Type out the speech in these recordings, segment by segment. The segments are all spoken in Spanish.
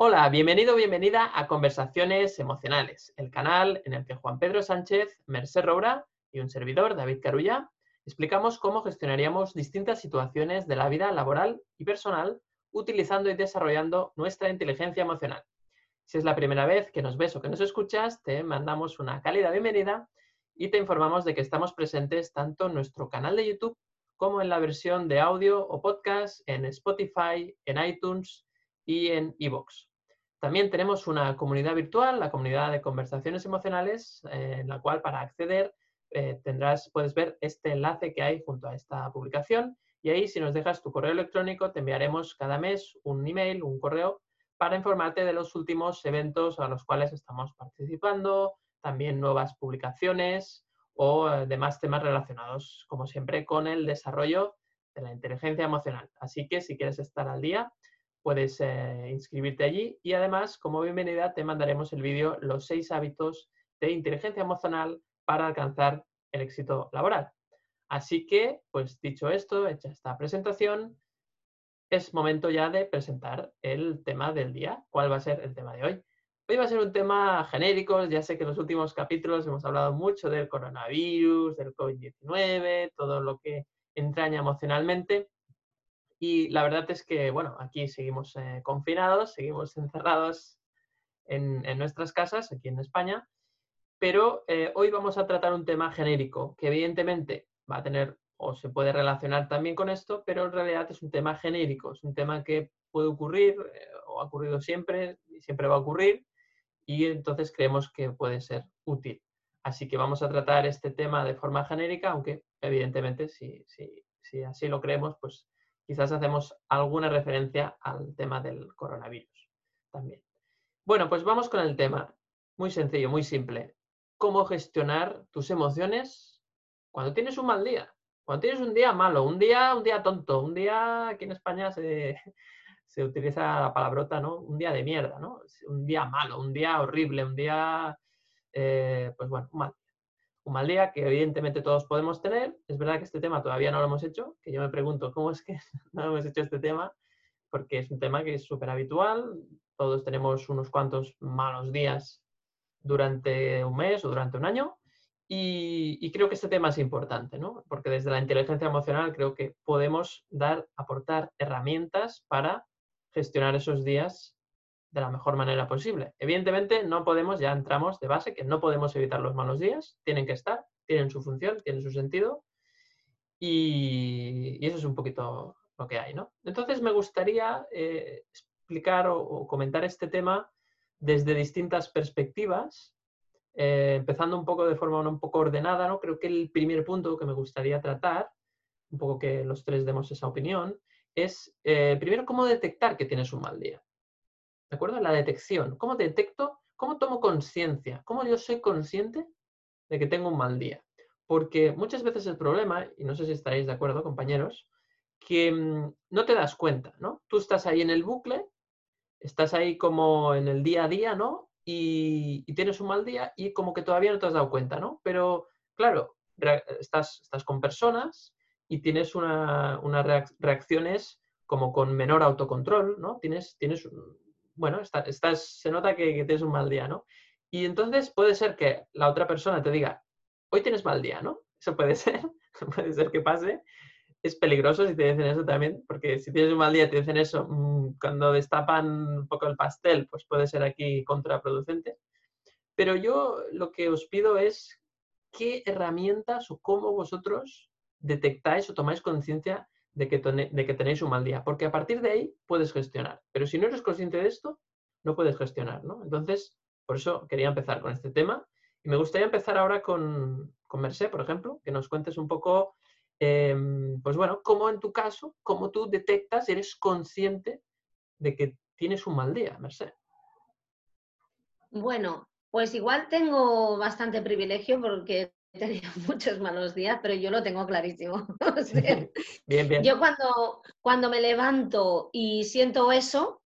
Hola, bienvenido, bienvenida a Conversaciones Emocionales, el canal en el que Juan Pedro Sánchez, Merced Roura y un servidor, David Carulla, explicamos cómo gestionaríamos distintas situaciones de la vida laboral y personal utilizando y desarrollando nuestra inteligencia emocional. Si es la primera vez que nos ves o que nos escuchas, te mandamos una cálida bienvenida y te informamos de que estamos presentes tanto en nuestro canal de YouTube como en la versión de audio o podcast en Spotify, en iTunes y en iVoox. También tenemos una comunidad virtual, la comunidad de conversaciones emocionales, eh, en la cual para acceder eh, tendrás, puedes ver este enlace que hay junto a esta publicación y ahí si nos dejas tu correo electrónico te enviaremos cada mes un email, un correo para informarte de los últimos eventos a los cuales estamos participando, también nuevas publicaciones o eh, demás temas relacionados, como siempre, con el desarrollo de la inteligencia emocional. Así que si quieres estar al día, puedes eh, inscribirte allí y además, como bienvenida, te mandaremos el vídeo Los seis hábitos de inteligencia emocional para alcanzar el éxito laboral. Así que, pues dicho esto, hecha esta presentación, es momento ya de presentar el tema del día. ¿Cuál va a ser el tema de hoy? Hoy va a ser un tema genérico. Ya sé que en los últimos capítulos hemos hablado mucho del coronavirus, del COVID-19, todo lo que entraña emocionalmente. Y la verdad es que, bueno, aquí seguimos eh, confinados, seguimos encerrados en, nuestras casas, aquí en España, pero eh, hoy vamos a tratar un tema genérico que evidentemente va a tener o se puede relacionar también con esto, pero en realidad es un tema genérico, es un tema que puede ocurrir eh, o ha ocurrido siempre y siempre va a ocurrir y entonces creemos que puede ser útil. Así que vamos a tratar este tema de forma genérica, aunque evidentemente si, si, si así lo creemos, pues quizás hacemos alguna referencia al tema del coronavirus también. Bueno, pues vamos con el tema. Muy sencillo, muy simple. ¿Cómo gestionar tus emociones cuando tienes un mal día? Cuando tienes un día malo, un día, un día tonto, un día, aquí en España se, utiliza la palabrota, ¿no? Un día de mierda, ¿no? Un día malo, un día horrible, un día, eh, pues bueno, mal mal día que evidentemente todos podemos tener. Es verdad que este tema todavía no lo hemos hecho, que yo me pregunto cómo es que no hemos hecho este tema, porque es un tema que es súper habitual. Todos tenemos unos cuantos malos días durante un mes o durante un año. Y, creo que este tema es importante, ¿no? Porque desde la inteligencia emocional creo que podemos dar, aportar herramientas para gestionar esos días de la mejor manera posible. Evidentemente, no podemos, ya entramos de base, que no podemos evitar los malos días, tienen que estar, tienen su función, tienen su sentido, y, eso es un poquito lo que hay, ¿no? Entonces, me gustaría eh, explicar o, comentar este tema desde distintas perspectivas, eh, empezando un poco de forma un poco ordenada, ¿no? Creo que el primer punto que me gustaría tratar, un poco que los tres demos esa opinión, es eh, primero cómo detectar que tienes un mal día. ¿De acuerdo? La detección. ¿Cómo detecto? ¿Cómo tomo conciencia? ¿Cómo yo soy consciente de que tengo un mal día? Porque muchas veces el problema, y no sé si estaréis de acuerdo, compañeros, que mm, no te das cuenta, ¿no? Tú estás ahí en el bucle, estás ahí como en el día a día, ¿no? Y, tienes un mal día y como que todavía no te has dado cuenta, ¿no? Pero claro, estás, estás con personas y tienes unas reacciones como con menor autocontrol, ¿no? Tienes, tienes bueno, estás, se nota que, tienes un mal día, ¿no? Y entonces puede ser que la otra persona te diga, hoy tienes mal día, ¿no? Eso puede ser, puede ser que pase. Es peligroso si te dicen eso también, porque si tienes un mal día te dicen eso, mm, cuando destapan un poco el pastel, pues puede ser aquí contraproducente. Pero yo lo que os pido es qué herramientas o cómo vosotros detectáis o tomáis conciencia de que, tenéis un mal día, porque a partir de ahí puedes gestionar. Pero si no eres consciente de esto, no puedes gestionar, ¿no? Entonces, por eso quería empezar con este tema. Y me gustaría empezar ahora con, con Mercé, por ejemplo, que nos cuentes un poco, em, pues bueno, cómo en tu caso, cómo tú detectas, eres consciente de que tienes un mal día, Mercé. Bueno, pues igual tengo bastante privilegio porque tenido muchos malos días, pero yo lo tengo clarísimo. bien, bien. Yo cuando, cuando me levanto y siento eso,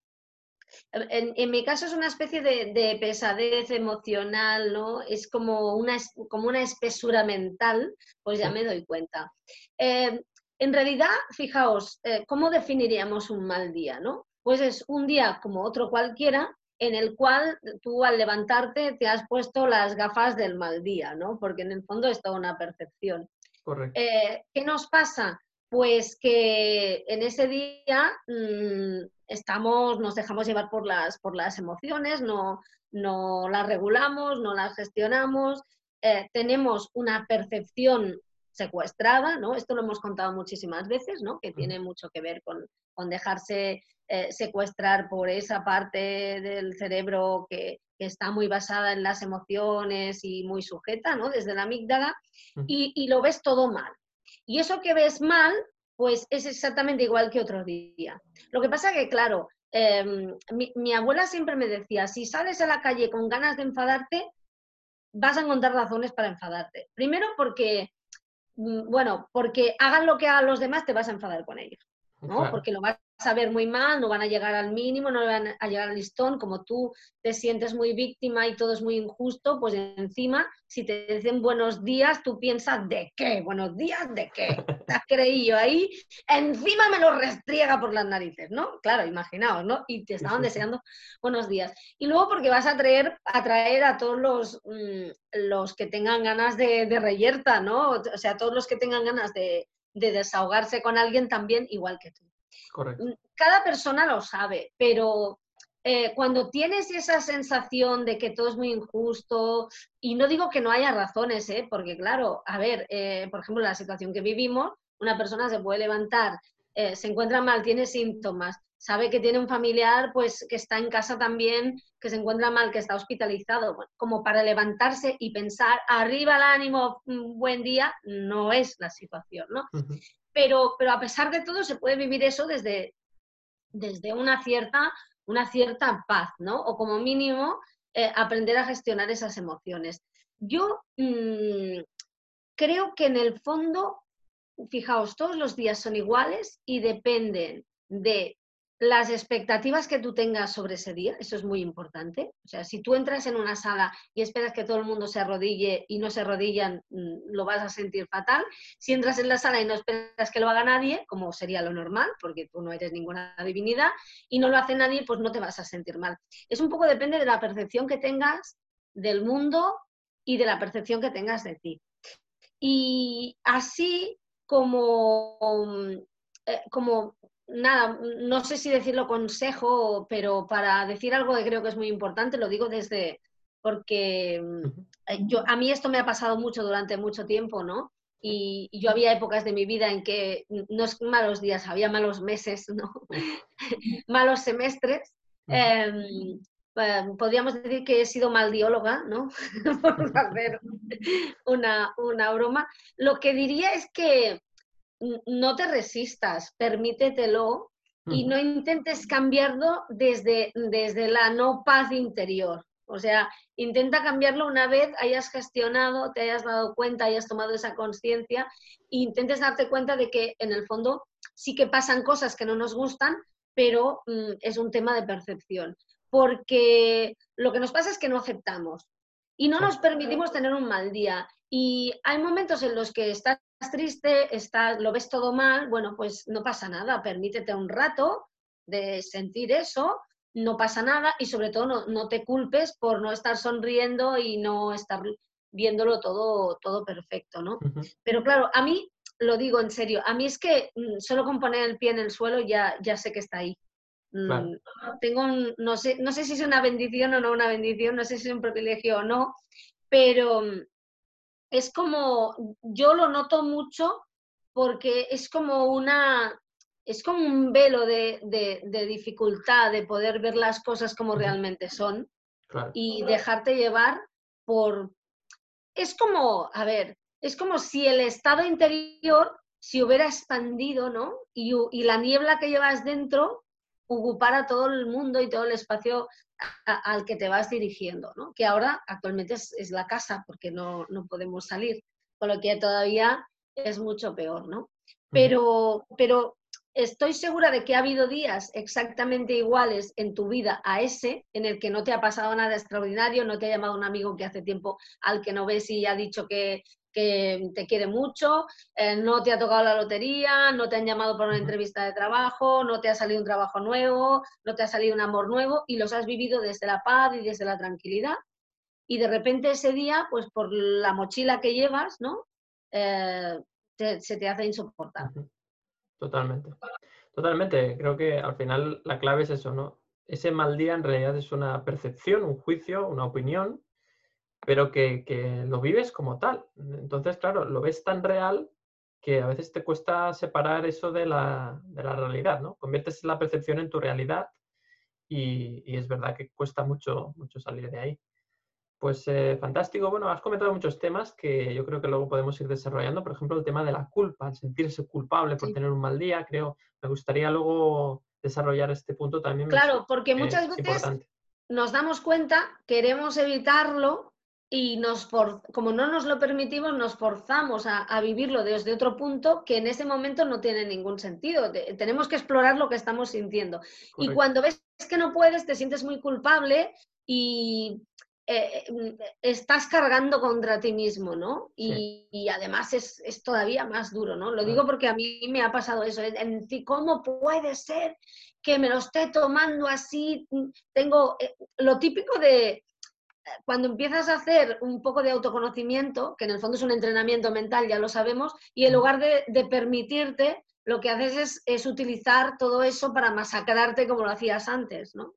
en, mi caso es una especie de, pesadez emocional, ¿no? Es como una, como una espesura mental, pues ya me doy cuenta. Eh, en realidad, fijaos, eh, ¿cómo definiríamos un mal día, no? pues es un día como otro cualquiera en el cual tú al levantarte te has puesto las gafas del mal día, ¿no? Porque en el fondo es toda una percepción. Correcto. Eh, ¿Qué nos pasa? Pues que en ese día mm, estamos, nos dejamos llevar por las, por las emociones, no, no las regulamos, no las gestionamos, eh, tenemos una percepción secuestrada, ¿no? Esto lo hemos contado muchísimas veces, ¿no? Que tiene mucho que ver con, dejarse eh, secuestrar por esa parte del cerebro que, está muy basada en las emociones y muy sujeta, ¿no? Desde la amígdala, y, lo ves todo mal. Y eso que ves mal, pues es exactamente igual que otro día. Lo que pasa que, claro, em, mi, mi, abuela siempre me decía, si sales a la calle con ganas de enfadarte, vas a encontrar razones para enfadarte. Primero porque bueno, porque hagan lo que hagan los demás, te vas a enfadar con ellos, ¿no? Porque lo vas a ver muy mal, no van a llegar al mínimo, no van a llegar al listón, como tú te sientes muy víctima y todo es muy injusto, pues encima, si te dicen buenos días, tú piensas, ¿de qué? ¿Buenos días de qué? Te has creído ahí, encima me lo restriega por las narices, ¿no? Claro, imaginaos, ¿no? Y te estaban deseando buenos días. Y luego porque vas a traer, a, traer a todos los, mm, los que tengan ganas de, de reyerta, ¿no? O sea, todos los que tengan ganas de, de desahogarse con alguien también, igual que tú. Mm, cada persona lo sabe, pero eh, cuando tienes esa sensación de que todo es muy injusto, y no digo que no haya razones, ¿eh? porque claro, a ver, eh, por ejemplo, la situación que vivimos, una persona se puede levantar, se encuentra mal, tiene síntomas, sabe que tiene un familiar pues que está en casa también, que se encuentra mal, que está hospitalizado, como para levantarse y pensar arriba el ánimo, mm, buen día, no es la situación, ¿no? Pero, pero a pesar de todo se puede vivir eso desde, desde una, cierta, una cierta paz, ¿no? O como mínimo eh, aprender a gestionar esas emociones. Yo mm, creo que en el fondo, fijaos, todos los días son iguales y dependen de las expectativas que tú tengas sobre ese día, eso es muy importante. O sea, si tú entras en una sala y esperas que todo el mundo se arrodille y no se arrodillan, mm, lo vas a sentir fatal. Si entras en la sala y no esperas que lo haga nadie, como sería lo normal, porque tú no eres ninguna divinidad, y no lo hace nadie, pues no te vas a sentir mal. Es un poco depende de la percepción que tengas del mundo y de la percepción que tengas de ti. Y así como, mm, eh, como nada, no sé si decirlo consejo, pero para decir algo que creo que es muy importante, lo digo desde, porque eh, yo, a mí esto me ha pasado mucho durante mucho tiempo, ¿no? Y, yo había épocas de mi vida en que no es malos días, había malos meses, ¿no? malos semestres. Em, em, podríamos decir que he sido maldióloga, ¿no? Por hacer una, una broma. Lo que diría es que no te resistas, permítetelo y no intentes cambiarlo desde, desde la no paz interior. O sea, intenta cambiarlo una vez hayas gestionado, te hayas dado cuenta, hayas tomado esa conciencia e intentes darte cuenta de que en el fondo sí que pasan cosas que no nos gustan, pero mm, es un tema de percepción. Porque lo que nos pasa es que no aceptamos y no nos permitimos tener un mal día. Y hay momentos en los que estás triste, estás, lo ves todo mal, bueno, pues no pasa nada, permítete un rato de sentir eso, no pasa nada y sobre todo no, te culpes por no estar sonriendo y no estar viéndolo todo, todo perfecto, ¿no? Pero claro, a mí, lo digo en serio, a mí es que mm, solo con poner el pie en el suelo ya, ya sé que está ahí. Mm, tengo no, sé, no sé si es una bendición o no una bendición, no sé si es un privilegio o no, pero es como, yo lo noto mucho porque es como una, es como un velo de, dificultad de poder ver las cosas como realmente son y dejarte llevar por... Es como, a ver, es como si el estado interior se hubiera expandido, ¿no? Y, y la niebla que llevas dentro ocupara todo el mundo y todo el espacio al que te vas dirigiendo, ¿no? que ahora actualmente es, la casa porque no, podemos salir, con lo que todavía es mucho peor. ¿no? Pero, pero estoy segura de que ha habido días exactamente iguales en tu vida a ese, en el que no te ha pasado nada extraordinario, no te ha llamado un amigo que hace tiempo al que no ves y ha dicho que, te quiere mucho, eh, no te ha tocado la lotería, no te han llamado para una entrevista de trabajo, no te ha salido un trabajo nuevo, no te ha salido un amor nuevo y los has vivido desde la paz y desde la tranquilidad. Y de repente ese día, pues por la mochila que llevas, ¿no? Eh, se te hace insoportable. Totalmente. Totalmente. Creo que al final la clave es eso, ¿no? Ese mal día en realidad es una percepción, un juicio, una opinión, pero que, lo vives como tal. Entonces, claro, lo ves tan real que a veces te cuesta separar eso de la, realidad, ¿no? Conviertes la percepción en tu realidad y, y, es verdad que cuesta mucho, mucho salir de ahí. Pues eh, fantástico. Bueno, has comentado muchos temas que yo creo que luego podemos ir desarrollando. Por ejemplo, el tema de la culpa, el sentirse culpable por tener un mal día. Creo, me gustaría luego desarrollar este punto también. Claro, porque muchas veces nos damos cuenta, queremos evitarlo y nos como no nos lo permitimos, nos forzamos a, vivirlo desde otro punto que en ese momento no tiene ningún sentido. tenemos que explorar lo que estamos sintiendo. Y cuando ves que no puedes, te sientes muy culpable y eh, mm, estás cargando contra ti mismo, ¿no? Y, además es, todavía más duro, ¿no? Lo digo porque a mí me ha pasado eso. En, ¿Cómo puede ser que me lo esté tomando así? Tengo eh, lo típico de eh, cuando empiezas a hacer un poco de autoconocimiento, que en el fondo es un entrenamiento mental, ya lo sabemos, y en lugar de, permitirte, lo que haces es, es, utilizar todo eso para masacrarte como lo hacías antes, ¿no?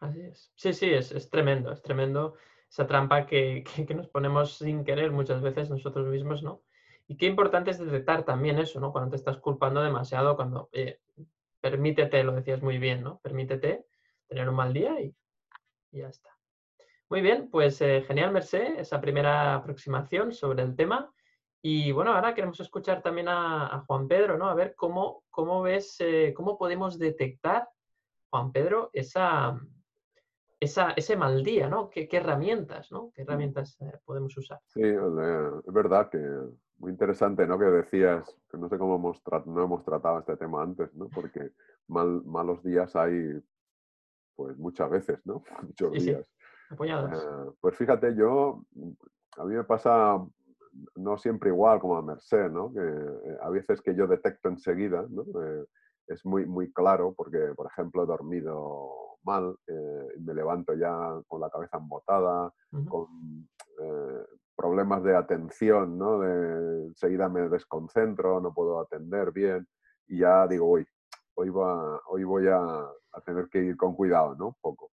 Así es. Sí, sí, es, tremendo, es tremendo esa trampa que, nos ponemos sin querer muchas veces nosotros mismos, ¿no? Y qué importante es detectar también eso, ¿no? Cuando te estás culpando demasiado, cuando permítete, lo decías muy bien, ¿no? Permítete tener un mal día y, ya está. Muy bien, pues eh, genial, Merced, esa primera aproximación sobre el tema. Y bueno, ahora queremos escuchar también a, Juan Pedro, ¿no? A ver cómo, cómo ves, eh, cómo podemos detectar, Juan Pedro, esa, esa, ese mal día, ¿no? ¿Qué, herramientas, ¿no? ¿Qué herramientas eh, podemos usar? Sí, es verdad que muy interesante, ¿no? Que decías, que no sé cómo hemos no hemos tratado este tema antes, ¿no? Porque mal, malos días hay, pues muchas veces, ¿no? Muchos días. Eh, pues fíjate, yo, a mí me pasa no siempre igual como a Merced, ¿no? Que eh, a veces que yo detecto enseguida, ¿no? es muy, muy claro porque, por ejemplo, he dormido mal, eh, me levanto ya con la cabeza embotada, con eh, problemas de atención, ¿no? De, enseguida me desconcentro, no puedo atender bien y ya digo, hoy, hoy, va, hoy voy a, tener que ir con cuidado, ¿no? Un poco.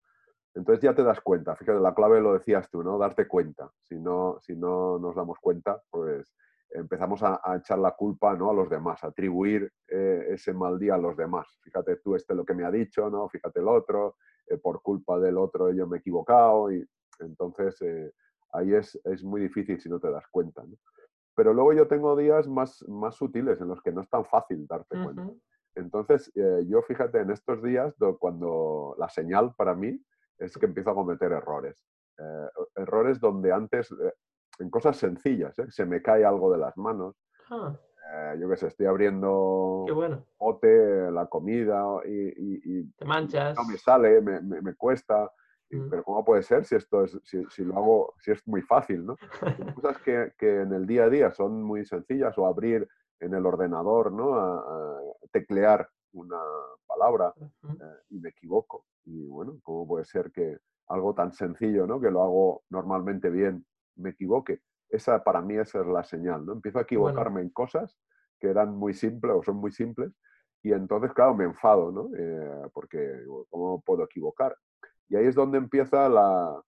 Entonces ya te das cuenta, fíjate, la clave lo decías tú, ¿no? Darte cuenta. Si no, si no nos damos cuenta, pues empezamos a, echar la culpa ¿no? a los demás, a atribuir eh, ese mal día a los demás. Fíjate tú este lo que me ha dicho, ¿no? fíjate el otro, eh, por culpa del otro yo me he equivocado y entonces eh, ahí es, es, muy difícil si no te das cuenta. Pero luego yo tengo días más, más sutiles en los que no es tan fácil darte cuenta. Entonces yo fíjate en estos días cuando la señal para mí es que empiezo a cometer errores. errores donde antes en cosas sencillas, ¿eh? se me cae algo de las manos. Ah. Eh, yo qué sé, estoy abriendo bote, la comida y, Te manchas. no me sale, me, me, cuesta. Mm. Pero ¿cómo puede ser si esto es, si, si, lo hago, si es muy fácil, ¿no? cosas que, que, en el día a día son muy sencillas o abrir en el ordenador, ¿no? A, teclear una palabra eh, y me equivoco. Y bueno, ¿cómo puede ser que algo tan sencillo, ¿no? Que lo hago normalmente bien me equivoque. Esa para mí esa es la señal, ¿no? Empiezo a equivocarme en cosas que eran muy simples o son muy simples y entonces, claro, me enfado, ¿no? Eh, porque, ¿cómo puedo equivocar? Y ahí es donde empieza la,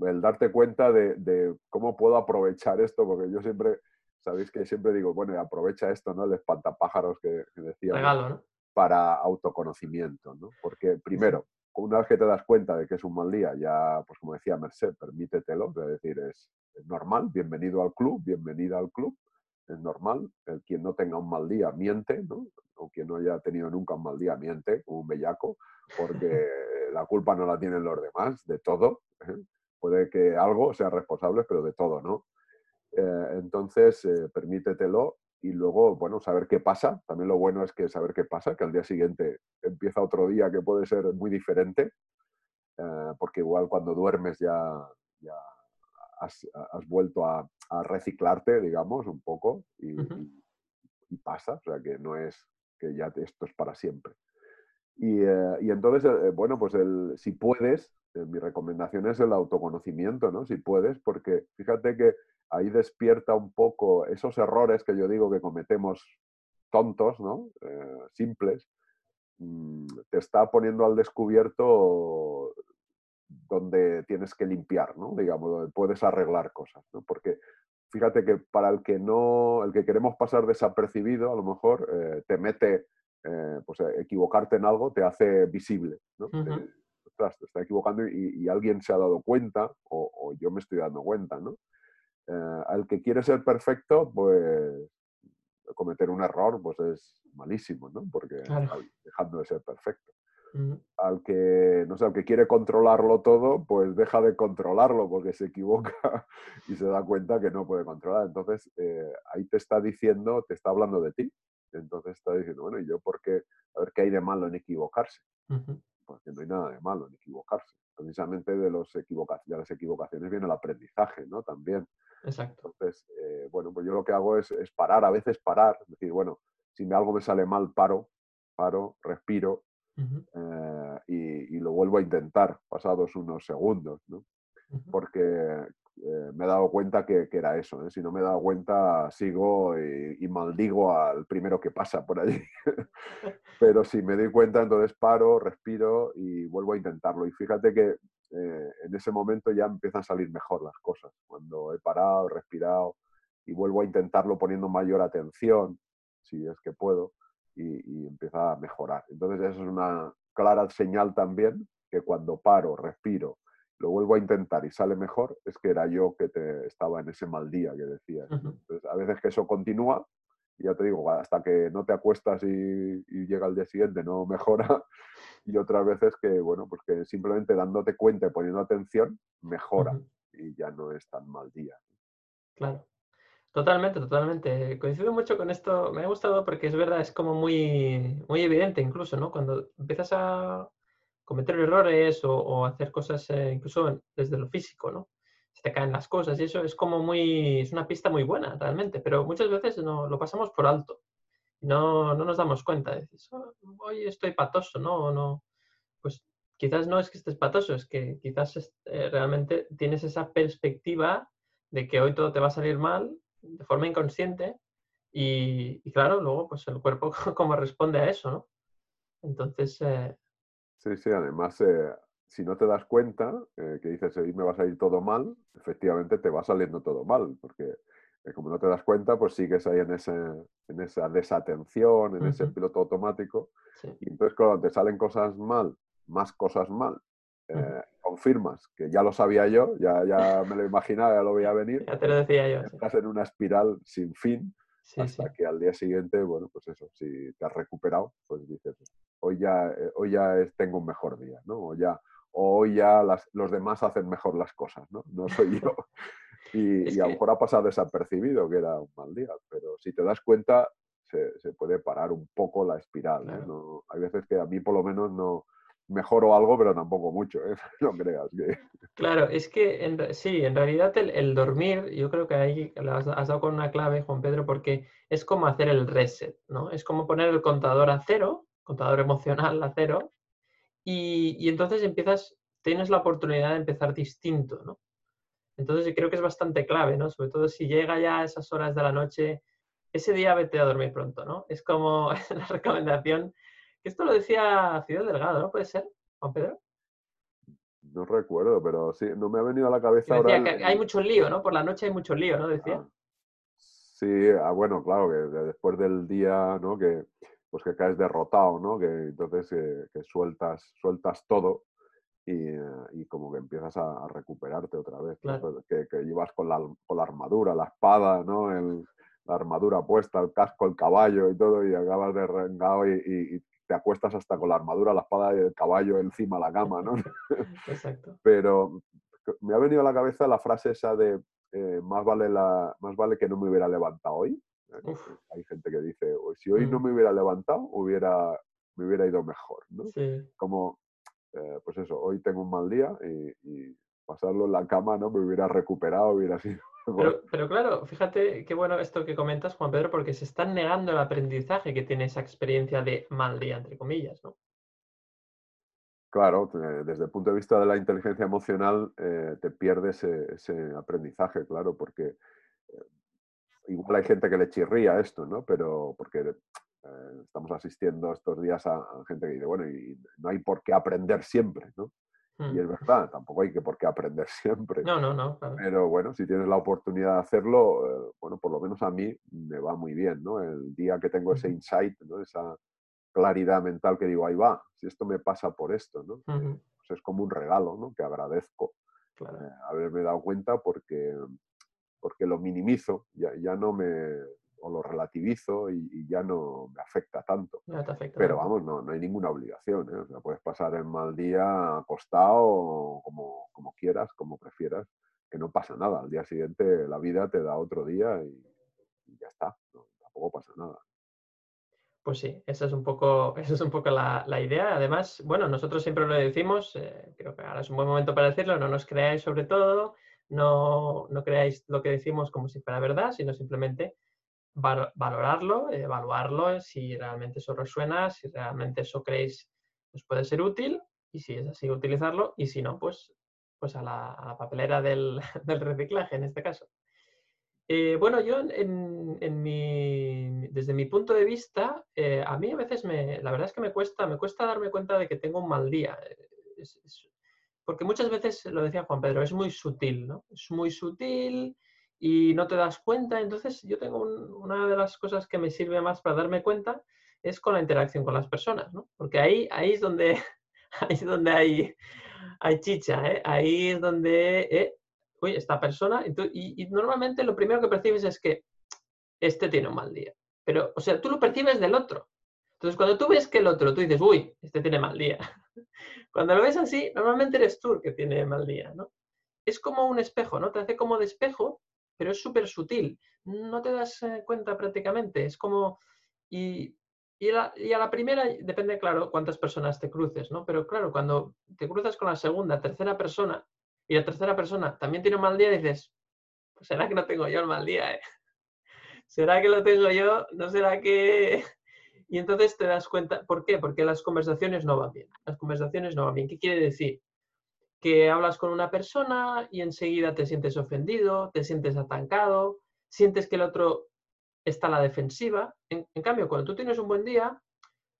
el darte cuenta de, cómo puedo aprovechar esto, porque yo siempre, sabéis que siempre digo, bueno, aprovecha esto, ¿no? El espantapájaros que, que decía. ¿no? Para autoconocimiento, ¿no? Porque primero, una vez que te das cuenta de que es un mal día, ya, pues como decía Merced, permítetelo, es decir, es, normal, bienvenido al club, bienvenida al club, es normal, el quien no tenga un mal día miente, ¿no? o quien no haya tenido nunca un mal día miente, como un bellaco, porque la culpa no la tienen los demás, de todo, ¿eh? puede que algo sea responsable, pero de todo, ¿no? Eh, entonces, eh, permítetelo y luego, bueno, saber qué pasa. También lo bueno es que saber qué pasa, que al día siguiente empieza otro día que puede ser muy diferente, eh, porque igual cuando duermes ya, ya has, vuelto a, reciclarte, digamos, un poco y, pasa, o sea que no es que ya esto es para siempre. Y, eh, entonces, eh, bueno, pues el, si puedes, mi recomendación es el autoconocimiento, ¿no? Si puedes, porque fíjate que ahí despierta un poco esos errores que yo digo que cometemos tontos, ¿no? Eh, simples, mm, te está poniendo al descubierto donde tienes que limpiar, ¿no? Digamos, donde puedes arreglar cosas, ¿no? Porque fíjate que para el que no, el que queremos pasar desapercibido, a lo mejor eh, te mete, eh, pues equivocarte en algo te hace visible, ¿no? te, está equivocando y, alguien se ha dado cuenta o, o, yo me estoy dando cuenta, ¿no? Eh, al que quiere ser perfecto, pues cometer un error pues es malísimo, ¿no? Porque dejando de ser perfecto. Al que, no sé, al que quiere controlarlo todo, pues deja de controlarlo porque se equivoca y se da cuenta que no puede controlar. Entonces, eh, ahí te está diciendo, te está hablando de ti. Entonces está diciendo, bueno, ¿y yo por qué? A ver qué hay de malo en equivocarse. Porque no hay nada de malo en equivocarse. Precisamente de, los de las equivocaciones viene el aprendizaje, ¿no? También. Exacto. Entonces, eh, bueno, pues yo lo que hago es, parar, a veces parar, es decir, bueno, si algo me sale mal, paro, paro, respiro eh, y, lo vuelvo a intentar pasados unos segundos, ¿no? Porque eh, me he dado cuenta que, era eso, si no me he dado cuenta sigo y, maldigo al primero que pasa por allí. Pero si me doy cuenta, entonces paro, respiro y vuelvo a intentarlo. Y fíjate que eh, en ese momento ya empiezan a salir mejor las cosas. Cuando he parado, respirado y vuelvo a intentarlo poniendo mayor atención, si es que puedo, y, empieza a mejorar. Entonces eso es una clara señal también que cuando paro, respiro, lo vuelvo a intentar y sale mejor, es que era yo que te, estaba en ese mal día que decías. Entonces, a veces que eso continúa, y ya te digo, hasta que no te acuestas y, llega el día siguiente no mejora, y otras veces que, bueno, pues que simplemente dándote cuenta y poniendo atención, mejora y ya no es tan mal día. Claro. Totalmente, totalmente. Coincido mucho con esto. Me ha gustado porque es verdad, es como muy, muy evidente incluso, ¿no? Cuando empiezas a cometer errores o, hacer cosas eh, incluso desde lo físico, ¿no? Se te caen las cosas y eso es como muy, es una pista muy buena realmente, pero muchas veces no, lo pasamos por alto no, no nos damos cuenta. Dices, oh, hoy estoy patoso, ¿no? no. Pues quizás no es que estés patoso, es que quizás eh, realmente tienes esa perspectiva de que hoy todo te va a salir mal de forma inconsciente y, claro, luego pues el cuerpo como responde a eso, ¿no? Entonces... Eh sí, sí, además, eh, si no te das cuenta que dices, hoy me va a salir todo mal, efectivamente te va saliendo todo mal, porque como no te das cuenta, pues sigues ahí en, ese, en esa desatención, en ese piloto automático. Y entonces, cuando te salen cosas mal, más cosas mal, eh, confirmas que ya lo sabía yo, ya, ya me lo imaginaba, ya lo veía venir. Ya te lo decía yo. Estás en una espiral sin fin. hasta que al día siguiente, bueno, pues eso, si te has recuperado, pues dices, hoy ya, eh, hoy ya tengo un mejor día, ¿no? O ya, hoy ya los demás hacen mejor las cosas, ¿no? No soy yo. Y, a lo mejor ha pasado desapercibido que era un mal día, pero si te das cuenta, se, puede parar un poco la espiral. ¿eh? No, hay veces que a mí por lo menos no mejoro algo, pero tampoco mucho, ¿eh? no creas que... Claro, es que sí, en realidad el, dormir, yo creo que ahí has, has, dado con una clave, Juan Pedro, porque es como hacer el reset, ¿no? Es como poner el contador a cero, contador emocional a cero, y, y entonces empiezas, tienes la oportunidad de empezar distinto, ¿no? Entonces creo que es bastante clave, ¿no? Sobre todo si llega ya a esas horas de la noche, ese día vete a dormir pronto, ¿no? Es como la recomendación, que esto lo decía Fidel Delgado, ¿no? ¿Puede ser, Juan Pedro? No recuerdo, pero sí, no me ha venido a la cabeza ahora. hay mucho lío, ¿no? Por la noche hay mucho lío, ¿no? Decía. Ah, sí, ah, bueno, claro, que después del día, ¿no? Que pues que caes derrotado, ¿no? Que entonces eh, que sueltas, sueltas todo eh, y, como que empiezas a, recuperarte otra vez. Que, llevas con la, con la, armadura, la espada, ¿no? la armadura puesta, el casco, el caballo y todo, y acabas de rengado y, te acuestas hasta con la armadura, la espada y el caballo encima la cama, ¿no? Exacto. Pero me ha venido a la cabeza la frase esa de eh, más, vale la, más vale que no me hubiera levantado hoy. Hay gente que dice, si hoy no mm. me hubiera levantado, hubiera, me hubiera ido mejor. ¿no? Como, eh, pues eso, hoy tengo un mal día y, pasarlo en la cama no me hubiera recuperado, hubiera sido... Pero, pero, claro, fíjate qué bueno esto que comentas, Juan Pedro, porque se están negando el aprendizaje que tiene esa experiencia de mal día, entre comillas, ¿no? Claro, desde el punto de vista de la inteligencia emocional eh, te pierdes ese, aprendizaje, claro, porque eh, igual hay gente que le chirría esto, ¿no? Pero porque eh, estamos asistiendo estos días a, gente que dice, bueno, y no hay por qué aprender siempre, ¿no? Y es mm. verdad, tampoco hay que por qué aprender siempre. No, no, no. Pero bueno, si tienes la oportunidad de hacerlo, bueno, por lo menos a mí me va muy bien, ¿no? El día que tengo ese insight, ¿no? Esa, claridad mental que digo, ahí va, si esto me pasa por esto, ¿no? pues es como un regalo, ¿no? Que agradezco eh, haberme dado cuenta porque, porque lo minimizo, ya, ya no me, o lo relativizo y, ya no me afecta tanto. Pero vamos, no, no hay ninguna obligación. ¿eh? O sea, puedes pasar el mal día acostado como, como quieras, como prefieras, que no pasa nada. Al día siguiente la vida te da otro día y, ya está. tampoco pasa nada. Pues sí, esa es un poco, esa es un poco la, idea. Además, bueno, nosotros siempre lo decimos, eh, creo que ahora es un buen momento para decirlo, no nos creáis sobre todo, no, no creáis lo que decimos como si fuera verdad, sino simplemente valorarlo, evaluarlo, si realmente eso resuena, si realmente eso creéis os puede ser útil y si es así, utilizarlo y si no, pues, pues a, la, papelera del reciclaje en este caso. Eh, bueno, yo en, mi, desde mi punto de vista, eh, a mí a veces me, la verdad es que me cuesta, me cuesta darme cuenta de que tengo un mal día. Porque muchas veces, lo decía Juan Pedro, es muy sutil, ¿no? Es muy sutil y no te das cuenta. Entonces yo tengo una de las cosas que me sirve más para darme cuenta es con la interacción con las personas, ¿no? Porque ahí, ahí es donde, ahí es donde hay, hay chicha, ¿eh? Ahí es donde uy, esta persona, y, normalmente lo primero que percibes es que este tiene un mal día. Pero, o sea, tú lo percibes del otro. Entonces, cuando tú ves que el otro, tú dices, uy, este tiene mal día. Cuando lo ves así, normalmente eres tú el que tiene mal día, ¿no? Es como un espejo, ¿no? Te hace como de espejo, pero es súper sutil. No te das eh, cuenta prácticamente. Es como... Y, y, a la primera, depende, claro, cuántas personas te cruces, ¿no? Pero claro, cuando te cruzas con la segunda, tercera persona, y la tercera persona también tiene un mal día, dices, pues será que no tengo yo el mal día, ¿eh? ¿Será que lo tengo yo? ¿No será que...? Y entonces te das cuenta, ¿por qué? Porque las conversaciones no van bien. Las conversaciones no van bien. ¿Qué quiere decir? Que hablas con una persona y enseguida te sientes ofendido, te sientes atancado, sientes que el otro está a la defensiva. En, cambio, cuando tú tienes un buen día,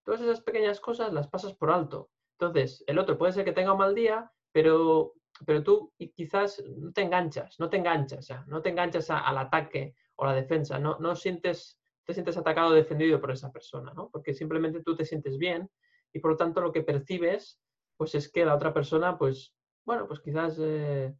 todas esas pequeñas cosas las pasas por alto. Entonces, el otro puede ser que tenga un mal día, pero pero tú quizás no te enganchas, no te enganchas, ya, no te enganchas al ataque o la defensa, no, no sientes, te sientes atacado o defendido por esa persona, ¿no? Porque simplemente tú te sientes bien y por lo tanto lo que percibes pues es que la otra persona, pues, bueno, pues quizás, eh,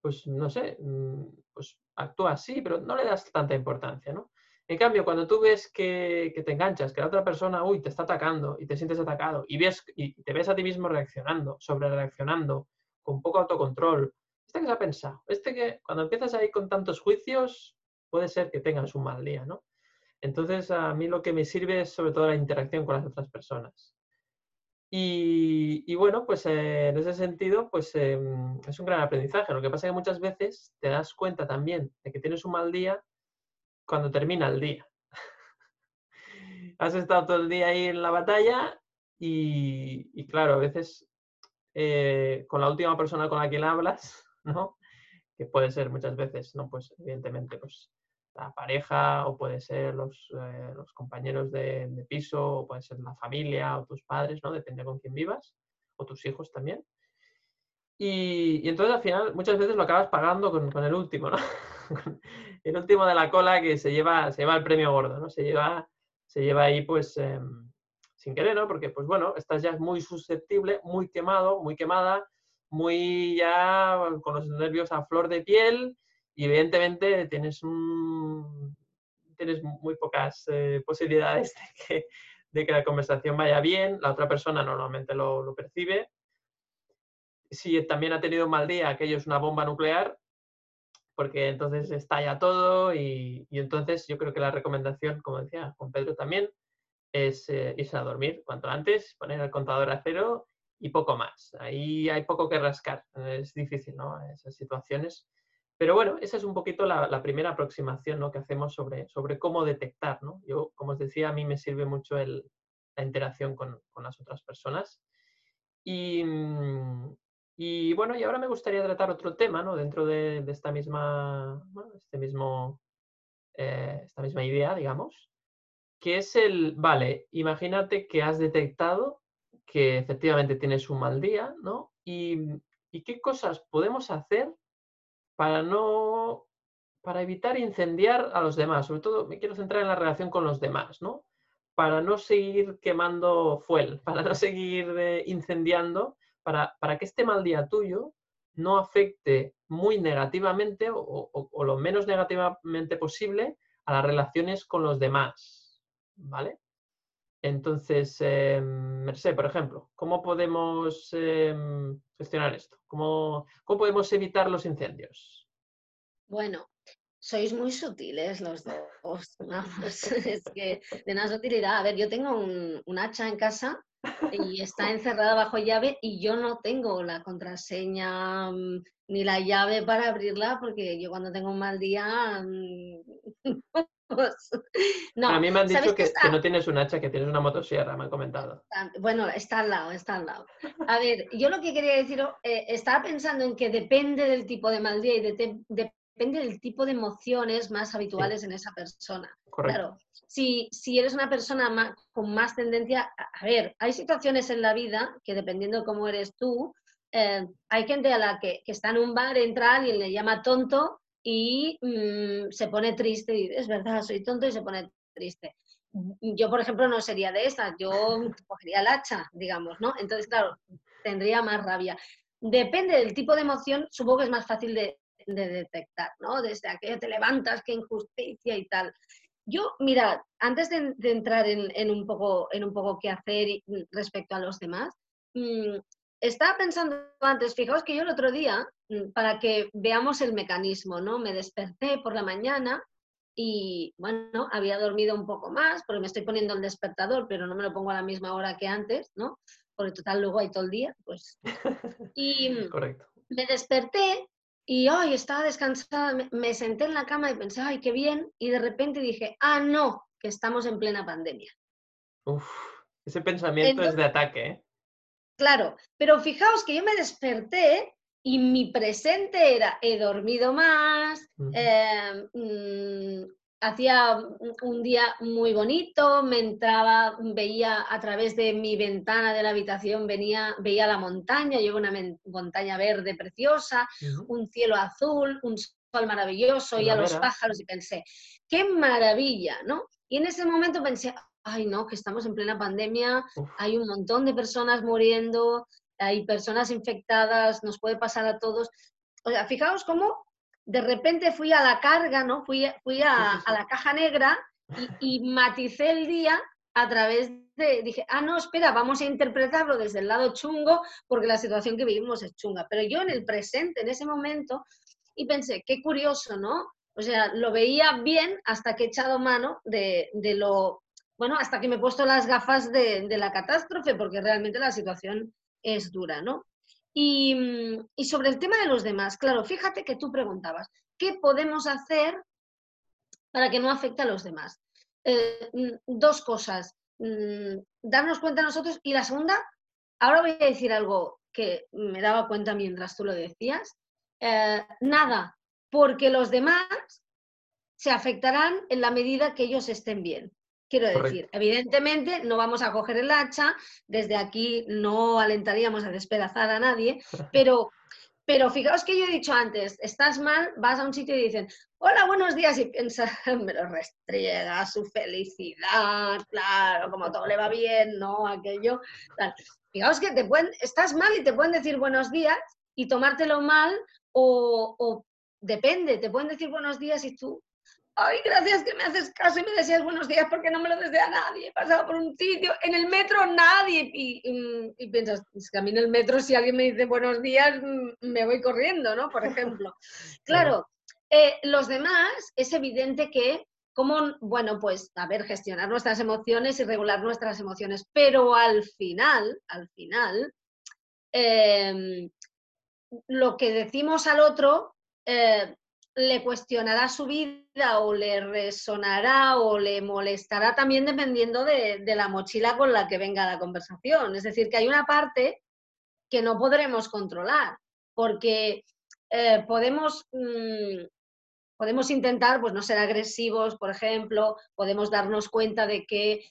pues no sé, mm, pues actúa así, pero no le das tanta importancia, ¿no? En cambio, cuando tú ves que, te enganchas, que la otra persona, uy, te está atacando y te sientes atacado y, ves, y te ves a ti mismo reaccionando, sobre reaccionando, con poco autocontrol. Este que se ha pensado, este que cuando empiezas ahí con tantos juicios, puede ser que tengas un mal día, ¿no? Entonces, a mí lo que me sirve es sobre todo la interacción con las otras personas. Y, bueno, pues eh, en ese sentido, pues em, es un gran aprendizaje. Lo que pasa es que muchas veces te das cuenta también de que tienes un mal día cuando termina el día. Has estado todo el día ahí en la batalla y, y claro, a veces eh, con la última persona con la que hablas, ¿no? Que puede ser muchas veces, ¿no? Pues evidentemente, pues la pareja o puede ser los, eh, los compañeros de, piso o puede ser la familia o tus padres, ¿no? Depende con quién vivas o tus hijos también. Y, entonces al final muchas veces lo acabas pagando con, con el último, ¿no? el último de la cola que se lleva, se lleva el premio gordo, ¿no? Se lleva, se lleva ahí pues... Em, sin querer, ¿no? Porque, pues bueno, estás ya muy susceptible, muy quemado, muy quemada, muy ya con los nervios a flor de piel y evidentemente tienes, tienes muy pocas eh, posibilidades de que, de que, la conversación vaya bien, la otra persona normalmente lo, lo percibe. Si también ha tenido un mal día, aquello es una bomba nuclear, porque entonces estalla todo y, entonces yo creo que la recomendación, como decía Juan Pedro también, es eh, irse a dormir cuanto antes, poner el contador a cero y poco más. Ahí hay poco que rascar, es difícil, ¿no? Esas situaciones. Pero bueno, esa es un poquito la, primera aproximación ¿no? que hacemos sobre, sobre cómo detectar. ¿no? Yo, como os decía, a mí me sirve mucho el, la interacción con, con, las otras personas. Y, mm, y, bueno, y ahora me gustaría tratar otro tema ¿no? dentro de, de esta, misma, este mismo, eh, esta misma idea, digamos, que es el, vale, imagínate que has detectado que efectivamente tienes un mal día, ¿no? Y, y qué cosas podemos hacer para no para evitar incendiar a los demás. Sobre todo me quiero centrar en la relación con los demás, ¿no? Para no seguir quemando fuel, para no seguir eh, incendiando, para, para, que este mal día tuyo no afecte muy negativamente o, lo menos negativamente posible a las relaciones con los demás, ¿vale? Entonces, eh, Merced, por ejemplo, ¿cómo podemos em, gestionar esto? ¿Cómo, ¿Cómo, podemos evitar los incendios? Bueno, sois muy sutiles los dos, Es que de nada sutilidad. A ver, yo tengo un, hacha en casa y está encerrada bajo llave y yo no tengo la contraseña mm, ni la llave para abrirla porque yo cuando tengo un mal día mm, No, a mí me han dicho que, no tienes un hacha, que tienes una motosierra, me han comentado. Bueno, está al lado, está al lado. A ver, yo lo que quería decir, eh, estaba pensando en que depende del tipo de mal día y depende del tipo de emociones más habituales en esa persona. Claro, si, si eres una persona con más tendencia, a, ver, hay situaciones en la vida que dependiendo de cómo eres tú, eh, hay gente a la que, que, está en un bar, entra alguien, le llama tonto y mm, se pone triste y es verdad, soy tonto y se pone triste. Yo, por ejemplo, no sería de esas, yo cogería el hacha, digamos, ¿no? Entonces, claro, tendría más rabia. Depende del tipo de emoción, supongo que es más fácil de, detectar, ¿no? Desde aquello te levantas, qué injusticia y tal. Yo, mira, antes de, entrar en, un poco, en un poco qué hacer respecto a los demás, mm, estaba pensando antes, fijaos que yo el otro día, mm, para que veamos el mecanismo, ¿no? Me desperté por la mañana y, bueno, había dormido un poco más, porque me estoy poniendo el despertador, pero no me lo pongo a la misma hora que antes, ¿no? Porque total luego hay todo el día, pues. Y mm, Correcto. me desperté y, ay, estaba descansada, me, senté en la cama y pensé, ay, qué bien, y de repente dije, ah, no, que estamos en plena pandemia. Uf, ese pensamiento es de ataque, ¿eh? Claro, pero fijaos que yo me desperté y mi presente era, he dormido más, em, mm, hacía un día muy bonito, me entraba, veía a través de mi ventana de la habitación, venía, veía la montaña, llevo una montaña verde preciosa, un cielo azul, un sol maravilloso, y a los pájaros y pensé, qué maravilla, ¿no? Y en ese momento pensé, ay no, que estamos en plena pandemia, hay un montón de personas muriendo, hay personas infectadas, nos puede pasar a todos. O sea, fijaos cómo de repente fui a la carga, ¿no? Fui, fui a, la caja negra y, maticé el día a través de, dije, ah, no, espera, vamos a interpretarlo desde el lado chungo porque la situación que vivimos es chunga. Pero yo en el presente, en ese momento, y pensé, qué curioso, ¿no? O sea, lo veía bien hasta que he echado mano de, de lo bueno, hasta que me he puesto las gafas de, la catástrofe, porque realmente la situación es dura, ¿no? Y, sobre el tema de los demás, claro, fíjate que tú preguntabas, ¿qué podemos hacer para que no afecte a los demás? Eh, mm, dos cosas, mm, darnos cuenta nosotros y la segunda, ahora voy a decir algo que me daba cuenta mientras tú lo decías, eh, nada, porque los demás se afectarán en la medida que ellos estén bien. Quiero decir, evidentemente no vamos a coger el hacha, desde aquí no alentaríamos a despedazar a nadie, pero, pero fijaos que yo he dicho antes, estás mal, vas a un sitio y dicen, hola, buenos días, y piensas, me lo restriega, su felicidad, claro, como todo le va bien, ¿no? Aquello, tal. Fijaos que te pueden, estás mal y te pueden decir buenos días y tomártelo mal o, o depende, te pueden decir buenos días y tú ay, gracias que me haces caso y me deseas buenos días porque no me lo desea nadie. He pasado por un sitio, en el metro nadie. Y, piensas, es que a mí en el metro si alguien me dice buenos días, mm, me voy corriendo, ¿no? Por ejemplo. Claro, Eh, los demás, es evidente que como, bueno, pues, a ver, gestionar nuestras emociones y regular nuestras emociones, pero al final, al final, em, lo que decimos al otro eh, le cuestionará su vida o le resonará o le molestará también dependiendo de, la mochila con la que venga la conversación. Es decir, que hay una parte que no podremos controlar, porque eh, podemos mm, podemos intentar pues, no ser agresivos, por ejemplo, podemos darnos cuenta de que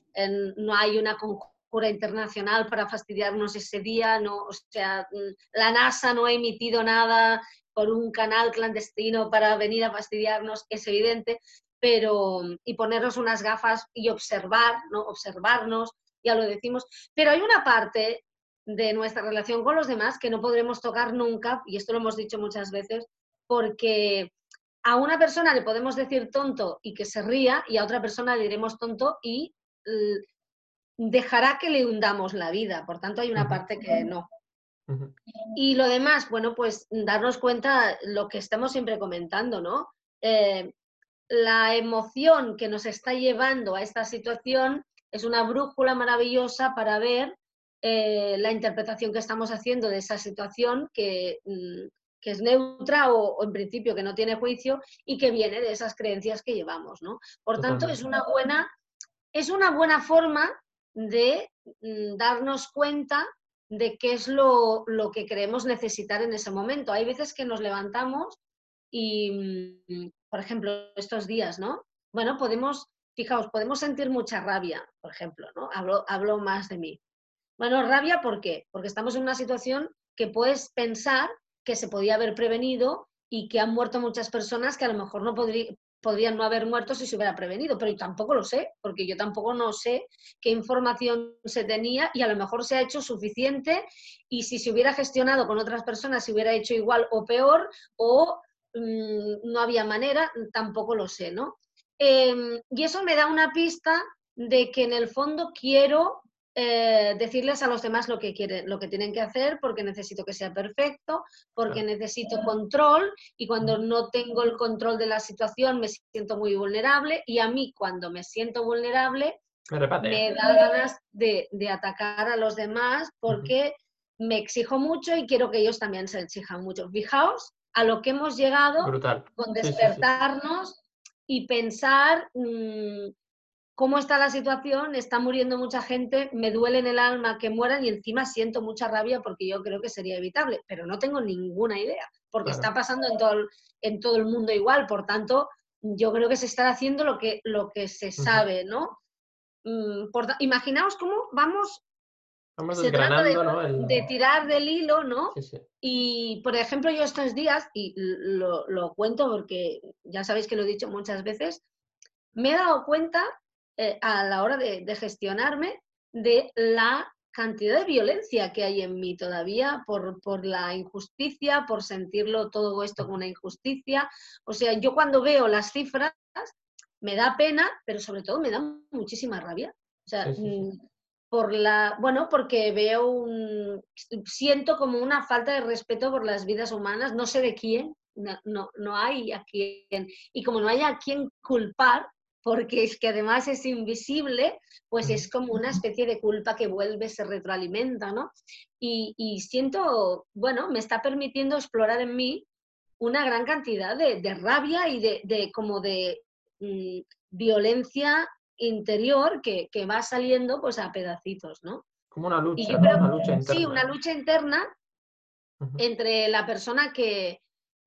no hay una conjura internacional para fastidiarnos ese día, no, o sea, mm, la NASA no ha emitido nada por un canal clandestino para venir a fastidiarnos, es evidente, pero y ponernos unas gafas y observar, ¿no? observarnos, ya lo decimos, pero hay una parte de nuestra relación con los demás que no podremos tocar nunca, y esto lo hemos dicho muchas veces, porque a una persona le podemos decir tonto y que se ría y a otra persona le diremos tonto y dejará que le hundamos la vida. Por tanto, hay una parte que no. Y lo demás, bueno, pues darnos cuenta lo que estamos siempre comentando, ¿no? Eh, la emoción que nos está llevando a esta situación es una brújula maravillosa para ver eh, la interpretación que estamos haciendo de esa situación que mm, que es neutra o, en principio que no tiene juicio y que viene de esas creencias que llevamos, ¿no? Por tanto, es una buena, es una buena forma de mm, darnos cuenta de qué es lo, que creemos necesitar en ese momento. Hay veces que nos levantamos y, mm, por ejemplo, estos días, ¿no? Bueno, podemos, fijaos, podemos sentir mucha rabia, por ejemplo, ¿no? Hablo, hablo más de mí. Bueno, rabia, ¿por qué? Porque estamos en una situación que puedes pensar que se podía haber prevenido y que han muerto muchas personas que a lo mejor no podrían no haber muerto si se hubiera prevenido, pero yo tampoco lo sé, porque yo tampoco no sé qué información se tenía y a lo mejor se ha hecho suficiente y si se hubiera gestionado con otras personas se hubiera hecho igual o peor o mm, no había manera, tampoco lo sé, ¿no? Em, y eso me da una pista de que en el fondo quiero eh, decirles a los demás lo que quieren, lo que tienen que hacer, porque necesito que sea perfecto, porque necesito control y cuando no tengo el control de la situación me siento muy vulnerable y a mí cuando me siento vulnerable me, da ganas de, atacar a los demás porque me exijo mucho y quiero que ellos también se exijan mucho. Fijaos a lo que hemos llegado con despertarnos y pensar mm, cómo está la situación, está muriendo mucha gente, me duele en el alma que mueran y encima siento mucha rabia porque yo creo que sería evitable, pero no tengo ninguna idea, porque está pasando en todo, el, en todo el mundo igual, por tanto, yo creo que se está haciendo lo que, lo que se sabe, ¿no? Mm, imaginaos cómo vamos... se trata de, tirar del hilo, ¿no? Y, por ejemplo, yo estos días, y lo, lo cuento porque ya sabéis que lo he dicho muchas veces, me he dado cuenta eh, a la hora de, gestionarme de la cantidad de violencia que hay en mí todavía por, la injusticia, por sentirlo todo esto como una injusticia. O sea, yo cuando veo las cifras me da pena, pero sobre todo me da muchísima rabia. O sea, mm, por la, bueno, porque veo un, siento como una falta de respeto por las vidas humanas, no sé de quién, no, no, no hay a quién, y como no hay a quién culpar, porque es que además es invisible, pues es como una especie de culpa que vuelve, se retroalimenta, ¿no? Y, siento, bueno, me está permitiendo explorar en mí una gran cantidad de, rabia y de, como de mm, violencia interior que, va saliendo pues a pedacitos, ¿no? Como una lucha, una lucha interna. Sí, una lucha interna entre la persona que,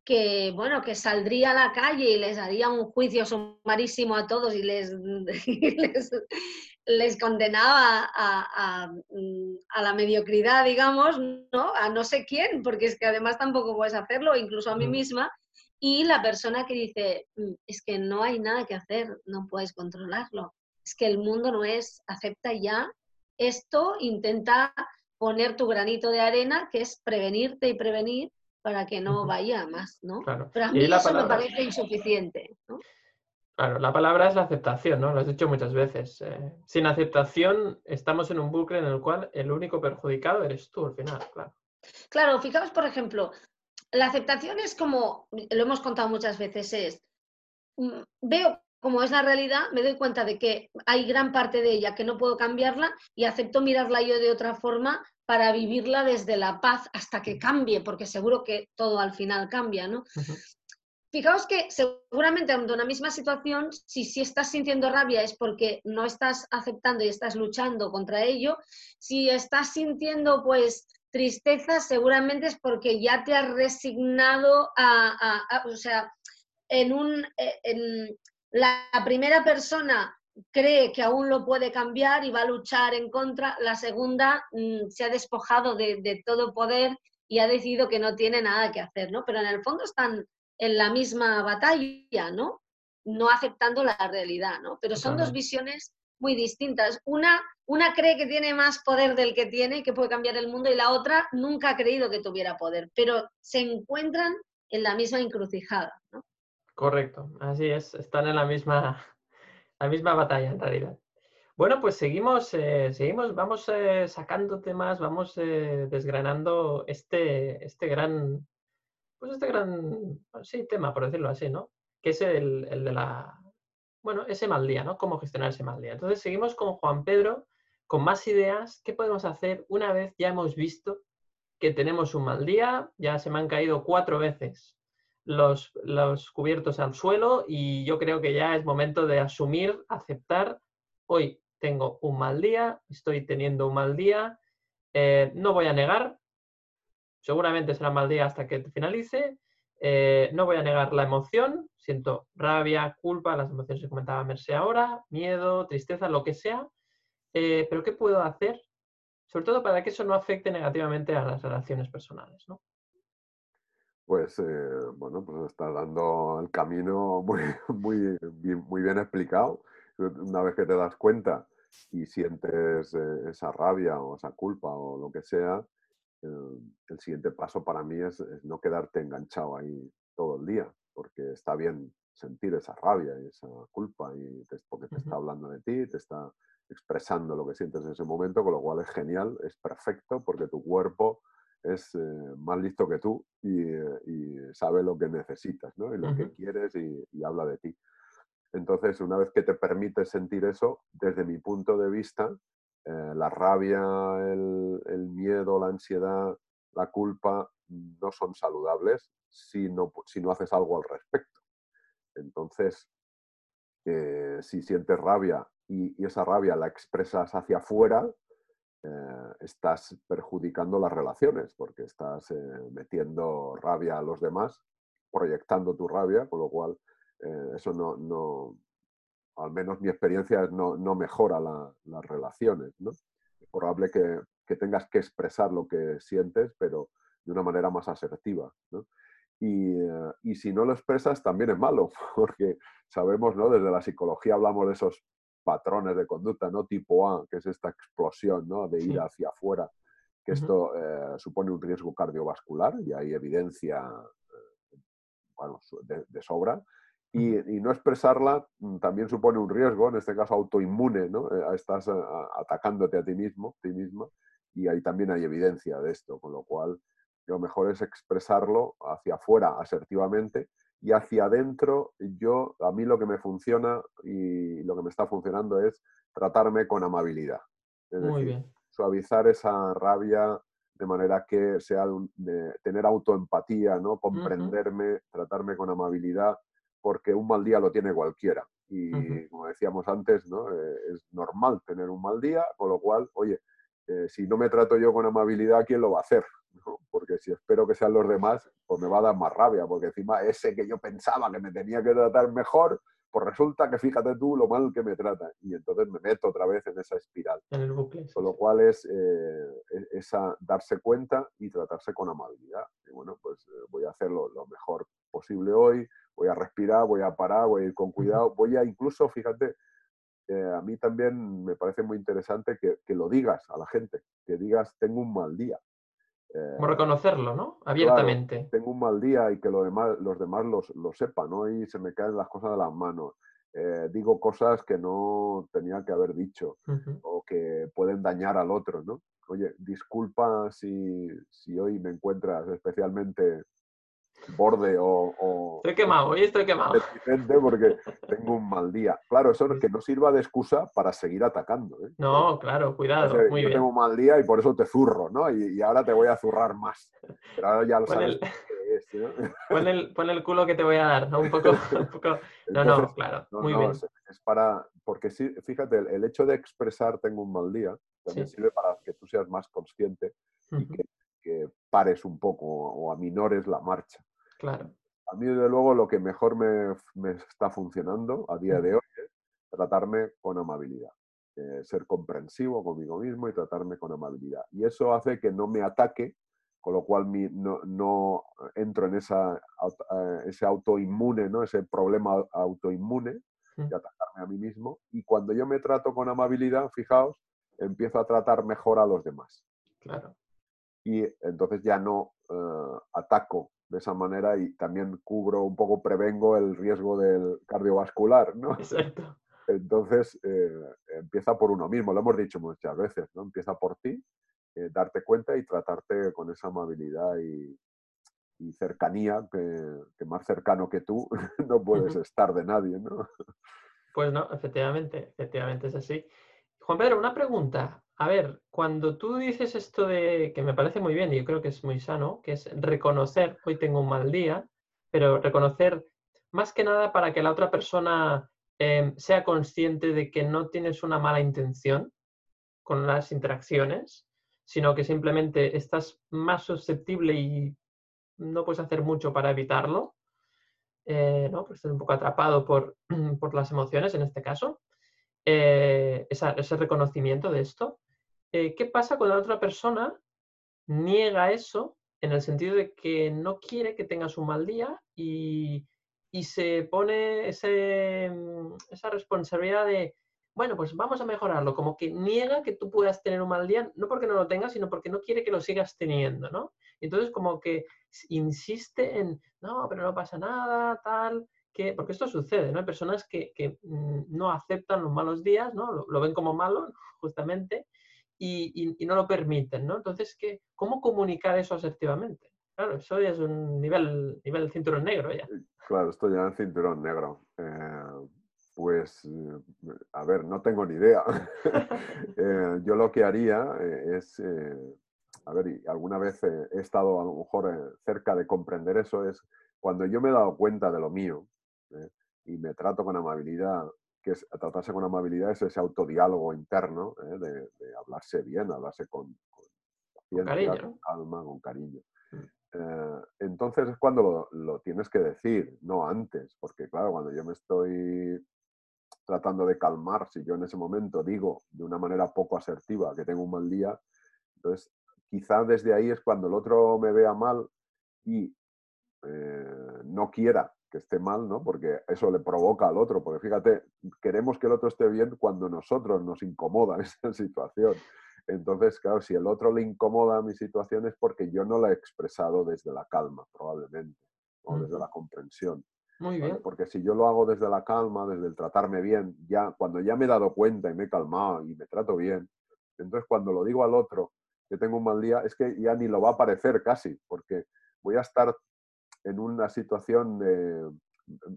que, bueno, que saldría a la calle y les haría un juicio sumarísimo a todos y les, les, condenaba a, la mediocridad, digamos, ¿no? A no sé quién, porque es que además tampoco puedes hacerlo, incluso a mí misma. Y la persona que dice, mm, es que no hay nada que hacer, no puedes controlarlo. Es que el mundo no es, acepta ya esto, intenta poner tu granito de arena, que es prevenirte y prevenir para que no vaya más, ¿no? Pero a mí eso me parece insuficiente, ¿no? Claro, la palabra es la aceptación, ¿no? Lo has dicho muchas veces. Eh, sin aceptación estamos en un bucle en el cual el único perjudicado eres tú al final, claro. Claro, fijaos, por ejemplo, la aceptación es como, lo hemos contado muchas veces, es, mm, veo cómo es la realidad, me doy cuenta de que hay gran parte de ella que no puedo cambiarla y acepto mirarla yo de otra forma para vivirla desde la paz hasta que cambie, porque seguro que todo al final cambia, ¿no? Fijaos que seguramente ante una misma situación, si, si estás sintiendo rabia es porque no estás aceptando y estás luchando contra ello. Si estás sintiendo pues tristeza, seguramente es porque ya te has resignado a, o sea, en un, eh, en, la primera persona cree que aún lo puede cambiar y va a luchar en contra, la segunda mm, se ha despojado de, de, todo poder y ha decidido que no tiene nada que hacer, ¿no? Pero en el fondo están en la misma batalla, ¿no? No aceptando la realidad, ¿no? Pero son dos visiones muy distintas. Una, una cree que tiene más poder del que tiene, que puede cambiar el mundo, y la otra nunca ha creído que tuviera poder, pero se encuentran en la misma encrucijada, ¿no? Correcto, así es, están en la misma, la misma batalla en realidad. Bueno, pues seguimos, eh, seguimos, vamos eh, sacando temas, vamos eh, desgranando este, este gran, pues este gran, sí, tema, por decirlo así, ¿no? Que es el, de la, bueno, ese mal día, ¿no? Cómo gestionar ese mal día. Entonces seguimos con Juan Pedro, con más ideas. ¿Qué podemos hacer una vez ya hemos visto que tenemos un mal día? Ya se me han caído cuatro veces los, cubiertos al suelo y yo creo que ya es momento de asumir, aceptar, hoy tengo un mal día, estoy teniendo un mal día, eh, no voy a negar, seguramente será mal día hasta que finalice. Eh, no voy a negar la emoción, siento rabia, culpa, las emociones que comentaba Merce ahora, miedo, tristeza, lo que sea. Eh, pero ¿qué puedo hacer? Sobre todo para que eso no afecte negativamente a las relaciones personales, ¿no? Pues eh, bueno, pues está dando el camino muy, muy, muy bien explicado. Una vez que te das cuenta y sientes esa rabia o esa culpa o lo que sea, el, siguiente paso para mí es, no quedarte enganchado ahí todo el día, porque está bien sentir esa rabia y esa culpa, y porque te está hablando de ti, te está expresando lo que sientes en ese momento, con lo cual es genial, es perfecto, porque tu cuerpo es eh, más listo que tú y, sabe lo que necesitas, ¿no? Y lo que quieres y, y, habla de ti. Entonces, una vez que te permites sentir eso, desde mi punto de vista, eh, la rabia, el, miedo, la ansiedad, la culpa no son saludables si no, si no haces algo al respecto. Entonces, eh, si sientes rabia y, esa rabia la expresas hacia afuera, eh, estás perjudicando las relaciones porque estás metiendo rabia a los demás, proyectando tu rabia, con lo cual eso no, al menos mi experiencia no, no mejora las relaciones. ¿no? Es probable que, que, tengas que expresar lo que sientes, pero de una manera más asertiva. ¿no? Y, eh, y, si no lo expresas también es malo, porque sabemos, ¿no? desde la psicología hablamos de esos patrones de conducta, ¿no? tipo A, que es esta explosión ¿no? de ir hacia afuera, que esto eh, supone un riesgo cardiovascular y hay evidencia eh, bueno, de, sobra. Y, no expresarla mm, también supone un riesgo, en este caso autoinmune, ¿no? Eh, estás atacándote a ti mismo, ti misma, y ahí también hay evidencia de esto, con lo cual lo mejor es expresarlo hacia afuera asertivamente y hacia adentro yo, a mí lo que me funciona y lo que me está funcionando es tratarme con amabilidad. Es Muy bien. suavizar esa rabia de manera que sea de tener autoempatía, ¿no? comprenderme, tratarme con amabilidad porque un mal día lo tiene cualquiera. Y como decíamos antes, ¿no? Eh, es normal tener un mal día, con lo cual, oye, eh, si no me trato yo con amabilidad, ¿quién lo va a hacer? Porque si espero que sean los demás, pues me va a dar más rabia, porque encima ese que yo pensaba que me tenía que tratar mejor, pues resulta que fíjate tú lo mal que me trata. Y entonces me meto otra vez en esa espiral. En el bucle. Con lo cual es eh, e-, esa, darse cuenta y tratarse con amabilidad. Y bueno, pues voy a hacerlo lo mejor posible hoy, voy a respirar, voy a parar, voy a ir con cuidado, voy a incluso, fíjate, eh, a mí también me parece muy interesante que, lo digas a la gente, que digas, tengo un mal día. Eh, Como reconocerlo, ¿no? Abiertamente. tengo un mal día y que lo demás, los demás lo sepan, ¿no? Y se me caen las cosas de las manos. Eh, digo cosas que no tenía que haber dicho o que pueden dañar al otro, ¿no? Oye, disculpa si, si hoy me encuentras especialmente borde o, Estoy quemado, hoy estoy quemado. Porque tengo un mal día. Claro, eso es que no sirva de excusa para seguir atacando. ¿eh? No, claro, cuidado. muy yo tengo un mal día y por eso te zurro, ¿no? Y, ahora te voy a zurrar más. Pero ahora ya lo sabes. pon, el, pon, el, culo que te voy a dar, ¿no? Un poco. No, no, claro. muy bien. Es, para. Porque sí, fíjate, el, hecho de expresar tengo un mal día también sirve para que tú seas más consciente y que, que pares un poco o aminores la marcha. Claro. A mí, desde luego, lo que mejor me, está funcionando a día de hoy es tratarme con amabilidad. Eh, ser comprensivo conmigo mismo y tratarme con amabilidad. Y eso hace que no me ataque, con lo cual no, entro en esa, eh, ese autoinmune, ¿no? ese problema autoinmune de atacarme a mí mismo. Y cuando yo me trato con amabilidad, fijaos, empiezo a tratar mejor a los demás. Claro. Y entonces ya no eh, ataco de esa manera y también cubro un poco, prevengo el riesgo del cardiovascular, ¿no? Exacto. Entonces, eh, empieza por uno mismo, lo hemos dicho muchas veces, ¿no? Empieza por ti, eh, darte cuenta y tratarte con esa amabilidad y, cercanía, que, más cercano que tú no puedes estar de nadie, ¿no? Pues no, efectivamente, efectivamente es así. Juan Pedro, una pregunta. A ver, cuando tú dices esto de, que me parece muy bien y yo creo que es muy sano, que es reconocer, hoy tengo un mal día, pero reconocer más que nada para que la otra persona em, sea consciente de que no tienes una mala intención con las interacciones, sino que simplemente estás más susceptible y no puedes hacer mucho para evitarlo, eh, ¿no? Pues estás un poco atrapado por, por las emociones en este caso. Eh, ese reconocimiento de esto. Eh, ¿Qué pasa cuando la otra persona niega eso en el sentido de que no quiere que tengas un mal día y, se pone mm, esa responsabilidad de, bueno, pues vamos a mejorarlo, como que niega que tú puedas tener un mal día, no porque no lo tengas, sino porque no quiere que lo sigas teniendo, ¿no? Entonces como que insiste en, no, pero no pasa nada, tal, porque esto sucede, ¿no? Hay personas que, mm, no aceptan los malos días, ¿no? Lo, ven como malo, justamente, y, no lo permiten, ¿no? Entonces, ¿qué, ¿cómo comunicar eso asertivamente? Claro, eso ya es un nivel, nivel cinturón negro ya. Claro, esto ya es cinturón negro. Eh, pues, a ver, no tengo ni idea. Eh, yo lo que haría eh, es, a ver, alguna vez he estado a lo mejor cerca de comprender eso, es cuando yo me he dado cuenta de lo mío, ¿eh? y me trato con amabilidad, que es tratarse con amabilidad es ese autodiálogo interno ¿eh? de, hablarse bien, hablarse con, con, cariño. calma, con cariño. Mm. Eh, entonces es cuando lo, tienes que decir, no antes, porque claro, cuando yo me estoy tratando de calmar, si yo en ese momento digo de una manera poco asertiva que tengo un mal día, entonces quizá desde ahí es cuando el otro me vea mal y no quiera que esté mal, ¿no? Porque eso le provoca al otro, porque fíjate, queremos que el otro esté bien cuando nosotros nos incomoda esa situación. Entonces, claro, si el otro le incomoda mi situación es porque yo no la he expresado desde la calma, probablemente, o desde la comprensión. Muy bien. Porque si yo lo hago desde la calma, desde el tratarme bien, ya cuando ya me he dado cuenta y me he calmado y me trato bien, entonces cuando lo digo al otro que tengo un mal día, es que ya ni lo va a parecer casi, porque voy a estar en una situación de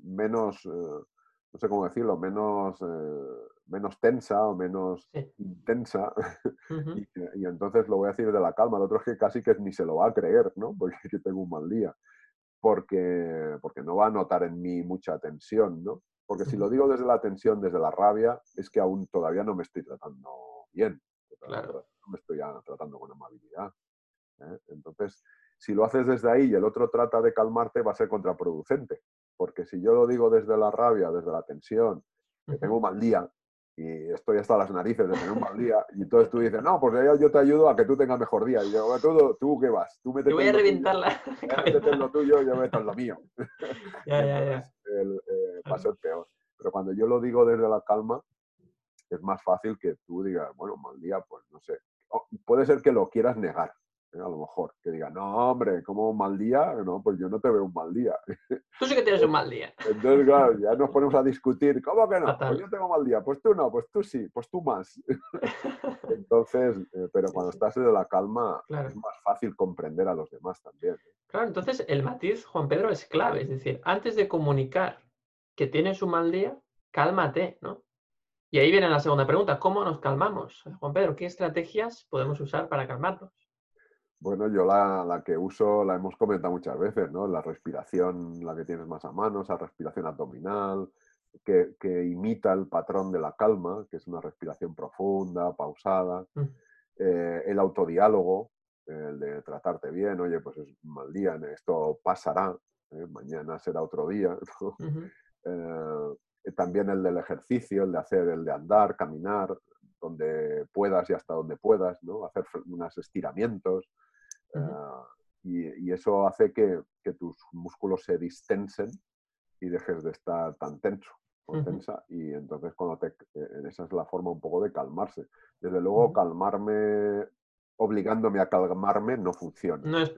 menos, eh, no sé cómo decirlo, menos, eh, menos tensa o menos intensa. y, entonces lo voy a decir de la calma. El otro es que casi que ni se lo va a creer, ¿no? Porque tengo un mal día. Porque, porque no va a notar en mí mucha tensión, ¿no? Porque si lo digo desde la tensión, desde la rabia, es que aún todavía no me estoy tratando bien. Claro. No me estoy tratando con amabilidad. ¿eh? Entonces, si lo haces desde ahí y el otro trata de calmarte, va a ser contraproducente. Porque si yo lo digo desde la rabia, desde la tensión, que tengo un mal día y estoy hasta las narices de tener un mal día, y entonces tú dices, no, pues yo te ayudo a que tú tengas mejor día. Y yo, tú, tú qué vas, tú Te voy a reventarla. Métete en lo tuyo, yo meto en lo mío. Ya, ya, ya. El, eh, va a ser peor. Pero cuando yo lo digo desde la calma, es más fácil que tú digas, bueno, mal día, pues no sé. puede ser que lo quieras negar. A lo mejor, que diga, no, hombre, como un mal día, no, pues yo no te veo un mal día. Tú sí que tienes un mal día. Entonces, claro, ya nos ponemos a discutir, ¿cómo que no? Pues yo tengo mal día, pues tú no, pues tú sí, pues tú más. entonces, eh, pero cuando estás en la calma es más fácil comprender a los demás también. ¿eh? Claro, entonces el matiz, Juan Pedro, es clave, es decir, antes de comunicar que tienes un mal día, cálmate, ¿no? Y ahí viene la segunda pregunta, ¿cómo nos calmamos? Juan Pedro, ¿qué estrategias podemos usar para calmarnos? Bueno, yo la, que uso la hemos comentado muchas veces, ¿no? La respiración, la que tienes más a mano, esa respiración abdominal, que, imita el patrón de la calma, que es una respiración profunda, pausada. Mm. Eh, el autodiálogo, el de tratarte bien, oye, pues es un mal día, esto pasará, ¿eh? mañana será otro día. Eh, también el del ejercicio, el de hacer, el de andar, caminar, donde puedas y hasta donde puedas, ¿no? hacer unos estiramientos. Ah, y, eso hace que, tus músculos se distensen y dejes de estar tan tenso o tensa. Y entonces, cuando te, eh, esa es la forma un poco de calmarse. Desde luego, calmarme obligándome a calmarme no funciona. No es,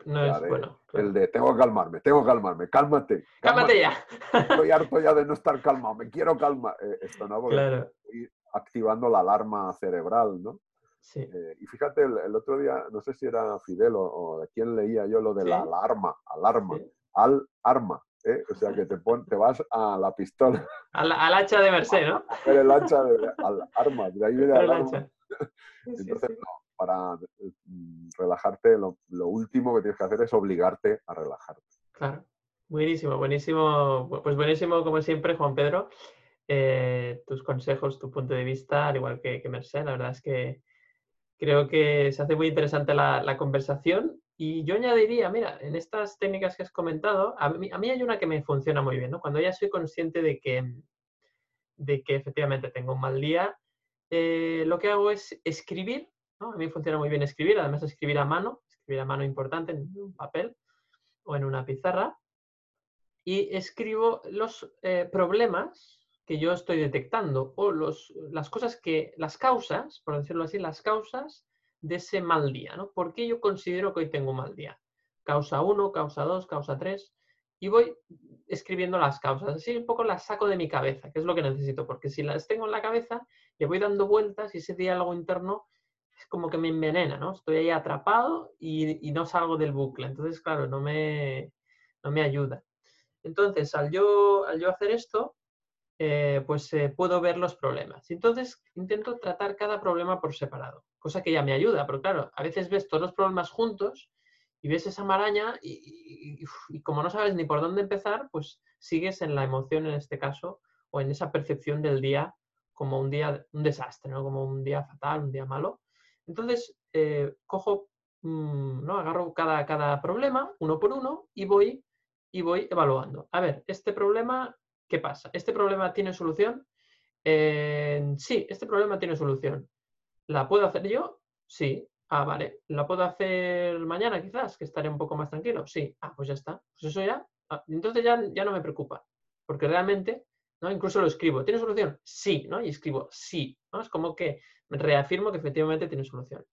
bueno. El de tengo que calmarme, tengo que calmarme, cálmate. Cálmate, ya. Estoy harto ya de no estar calmado, me quiero calmar. Eh, esto no, porque estoy activando la alarma cerebral, ¿no? Sí. Eh, y fíjate, el, otro día, no sé si era Fidel o, de quién leía yo lo de la alarma, alarma, al arma. ¿eh? O sea, que te, pon, te vas a la pistola. Al, hacha de Merced, ¿no? El hacha de, al arma, de ahí viene el arma. Entonces, no, para mm, relajarte, lo, último que tienes que hacer es obligarte a relajarte. Claro. Buenísimo, buenísimo. Pues buenísimo, como siempre, Juan Pedro. Eh, tus consejos, tu punto de vista, al igual que, que Merced, la verdad es que creo que se hace muy interesante la, conversación. Y yo añadiría, mira, en estas técnicas que has comentado, a mí, a mí, hay una que me funciona muy bien, ¿no? Cuando ya soy consciente de que, de que efectivamente tengo un mal día, eh, lo que hago es escribir a mí funciona muy bien escribir, además escribir a mano, escribir a mano importante en un papel o en una pizarra. Y escribo los eh, problemas que yo estoy detectando o los, las cosas que, las causas, por decirlo así, las causas de ese mal día, ¿no? ¿Por qué yo considero que hoy tengo mal día? Causa 1, causa 2, causa 3. Y voy escribiendo las causas. Así un poco las saco de mi cabeza, que es lo que necesito, porque si las tengo en la cabeza, le voy dando vueltas y ese diálogo interno es como que me envenena, ¿no? Estoy ahí atrapado y, no salgo del bucle. Entonces, claro, no me, no me ayuda. Entonces, al yo, al yo hacer esto, eh, pues eh, puedo ver los problemas. Entonces, intento tratar cada problema por separado, cosa que ya me ayuda, pero claro, a veces ves todos los problemas juntos y ves esa maraña y, como no sabes ni por dónde empezar, pues sigues en la emoción en este caso o en esa percepción del día como un día, un desastre, ¿no? Como un día fatal, un día malo. Entonces, eh, cojo, mm, ¿no? agarro cada, cada problema uno por uno y voy, y voy evaluando. A ver, este problema, ¿qué pasa? ¿Este problema tiene solución? Eh, sí, este problema tiene solución. ¿La puedo hacer yo? Sí. Ah, vale. ¿La puedo hacer mañana quizás? Que estaré un poco más tranquilo. Sí. Ah, pues ya está. Pues eso ya. Ah, entonces ya, ya no me preocupa. Porque realmente, ¿no? Incluso lo escribo. ¿Tiene solución? Sí, ¿no? Y escribo sí. ¿no? Es como que reafirmo que efectivamente tiene solución.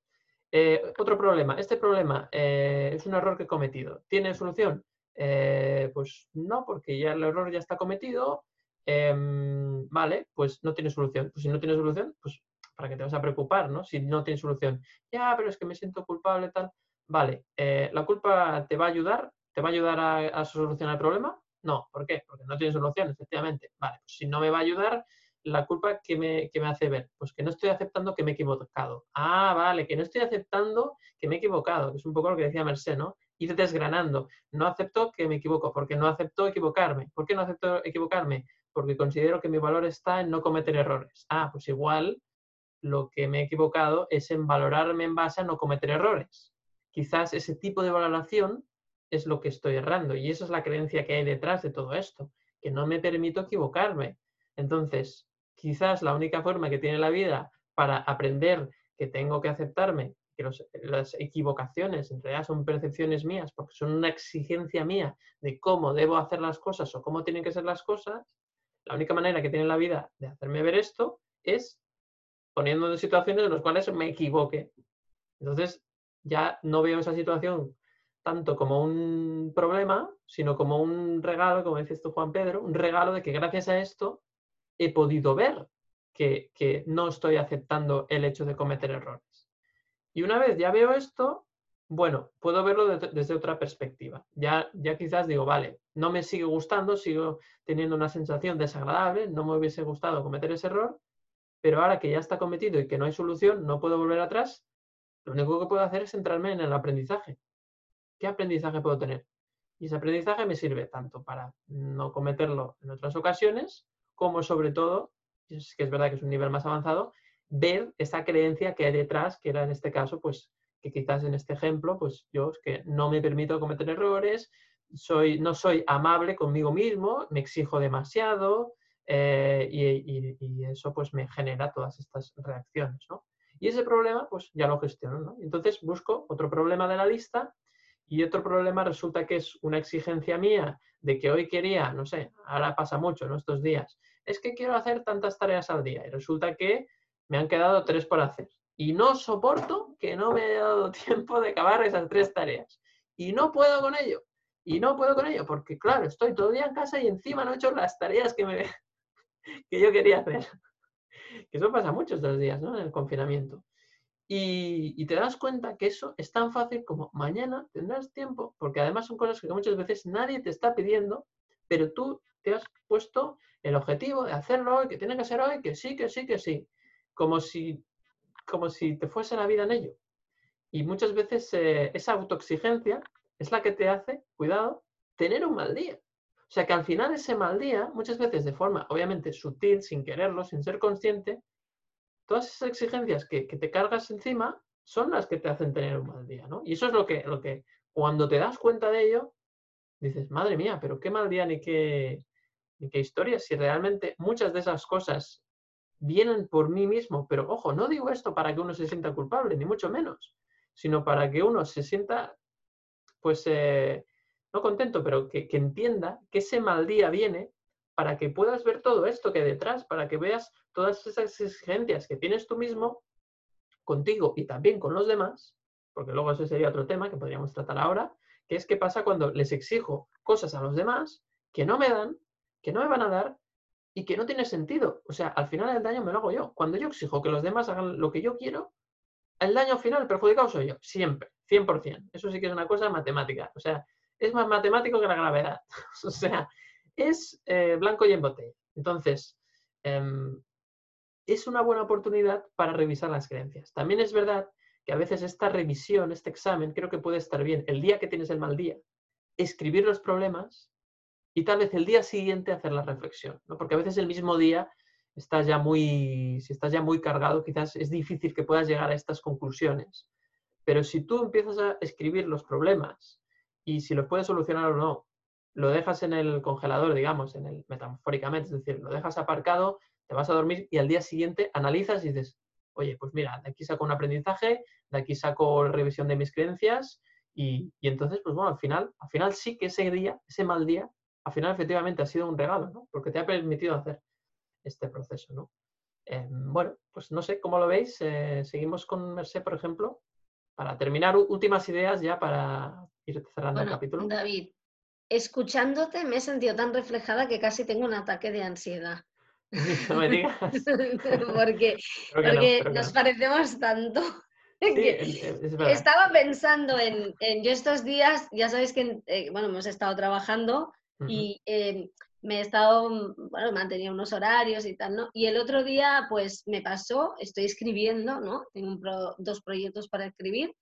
Eh, otro problema. Este problema eh, es un error que he cometido. ¿Tiene solución? Eh, pues no, porque ya el error ya está cometido. Em, vale, pues no tiene solución. Pues si no tiene solución, pues ¿para qué te vas a preocupar, no? Si no tiene solución. Ya, pero es que me siento culpable, tal. Vale, ¿la culpa te va a ayudar? ¿Te va a ayudar a, solucionar el problema? No, ¿por qué? Porque no tiene solución, efectivamente. Vale, pues si no me va a ayudar, la culpa que me, me, hace ver? Pues que no estoy aceptando que me he equivocado. Ah, vale, que no estoy aceptando que me he equivocado, que es un poco lo que decía Merced, ¿no? Ir desgranando. No acepto que me equivoco, porque no acepto equivocarme. ¿Por qué no acepto equivocarme? Porque considero que mi valor está en no cometer errores. Ah, pues igual lo que me he equivocado es en valorarme en base a no cometer errores. Quizás ese tipo de valoración es lo que estoy errando y esa es la creencia que hay detrás de todo esto, que no me permito equivocarme. Entonces, quizás la única forma que tiene la vida para aprender que tengo que aceptarme, que las equivocaciones en realidad son percepciones mías, porque son una exigencia mía de cómo debo hacer las cosas o cómo tienen que ser las cosas, la única manera que tiene la vida de hacerme ver esto es poniendo en situaciones en las cuales me equivoque. Entonces, ya no veo esa situación tanto como un problema, sino como un regalo, como dices tú, Juan Pedro, un regalo de que gracias a esto he podido ver que, no estoy aceptando el hecho de cometer errores. Y una vez ya veo esto, bueno, puedo verlo desde otra perspectiva. Ya, ya quizás digo, vale, no me sigue gustando, sigo teniendo una sensación desagradable, no me hubiese gustado cometer ese error, pero ahora que ya está cometido y que no hay solución, no puedo volver atrás, lo único que puedo hacer es centrarme en el aprendizaje. ¿Qué aprendizaje puedo tener? Y ese aprendizaje me sirve tanto para no cometerlo en otras ocasiones, como sobre todo, que es verdad que es un nivel más avanzado, ver esa creencia que hay detrás, que era en este caso, pues que quizás en este ejemplo, pues yo es que no me permito cometer errores, soy, no soy amable conmigo mismo, me exijo demasiado eh, y, y, eso pues me genera todas estas reacciones, ¿no? Y ese problema pues ya lo gestiono, ¿no? Entonces busco otro problema de la lista y otro problema resulta que es una exigencia mía de que hoy quería, no sé, ahora pasa mucho en estos días, es que quiero hacer tantas tareas al día y resulta que me han quedado tres por hacer. Y no soporto que no me haya dado tiempo de acabar esas tres tareas. Y no puedo con ello. Y no puedo con ello porque, claro, estoy todo el día en casa y encima no he hecho las tareas que, me, que yo quería hacer. Que eso pasa muchos estos días, ¿no? En el confinamiento. Y, te das cuenta que eso es tan fácil como mañana tendrás tiempo, porque además son cosas que muchas veces nadie te está pidiendo, pero tú te has puesto el objetivo de hacerlo hoy, que tiene que ser hoy, que sí, que sí, que sí, como si, como si te fuese la vida en ello. Y muchas veces eh, esa autoexigencia es la que te hace, cuidado, tener un mal día. O sea que al final ese mal día, muchas veces de forma obviamente sutil, sin quererlo, sin ser consciente, todas esas exigencias que, te cargas encima son las que te hacen tener un mal día, ¿no? Y eso es lo que, lo que cuando te das cuenta de ello, dices, madre mía, pero qué mal día ni qué, ni qué historia, si realmente muchas de esas cosas vienen por mí mismo, pero ojo, no digo esto para que uno se sienta culpable, ni mucho menos, sino para que uno se sienta, pues, eh, no contento, pero que, que entienda que ese mal día viene para que puedas ver todo esto que hay detrás, para que veas todas esas exigencias que tienes tú mismo contigo y también con los demás, porque luego ese sería otro tema que podríamos tratar ahora, que es qué pasa cuando les exijo cosas a los demás que no me dan, que no me van a dar y que no tiene sentido. O sea, al final el daño me lo hago yo. Cuando yo exijo que los demás hagan lo que yo quiero, el daño final, perjudicado soy yo, siempre, 100%. Eso sí que es una cosa matemática. O sea, es más matemático que la gravedad. o sea, es eh, blanco y en botella. Entonces, em, es una buena oportunidad para revisar las creencias. También es verdad que a veces esta revisión, este examen, creo que puede estar bien. El día que tienes el mal día, escribir los problemas y tal vez el día siguiente hacer la reflexión, ¿no? Porque a veces el mismo día estás ya muy, si estás ya muy cargado, quizás es difícil que puedas llegar a estas conclusiones. Pero si tú empiezas a escribir los problemas y si los puedes solucionar o no, lo dejas en el congelador, digamos, en el metafóricamente, es decir, lo dejas aparcado te vas a dormir y al día siguiente analizas y dices, oye, pues mira, de aquí saco un aprendizaje, de aquí saco revisión de mis creencias y, entonces, pues bueno, al final, al final sí que ese día, ese mal día, al final efectivamente ha sido un regalo, ¿no? Porque te ha permitido hacer este proceso, ¿no? Em, bueno, pues no sé, ¿cómo lo veis? Eh, seguimos con Merced, por ejemplo, para terminar, últimas ideas ya para ir cerrando el capítulo. David, escuchándote me he sentido tan reflejada que casi tengo un ataque de ansiedad. No me digas. porque, nos parecemos tanto. Estaba pensando en, yo estos días, ya sabéis que, eh, bueno, hemos estado trabajando y em, me he estado, bueno, mantenía unos horarios y tal, ¿no? Y el otro día, pues me pasó, estoy escribiendo, ¿no? Tengo dos proyectos para escribir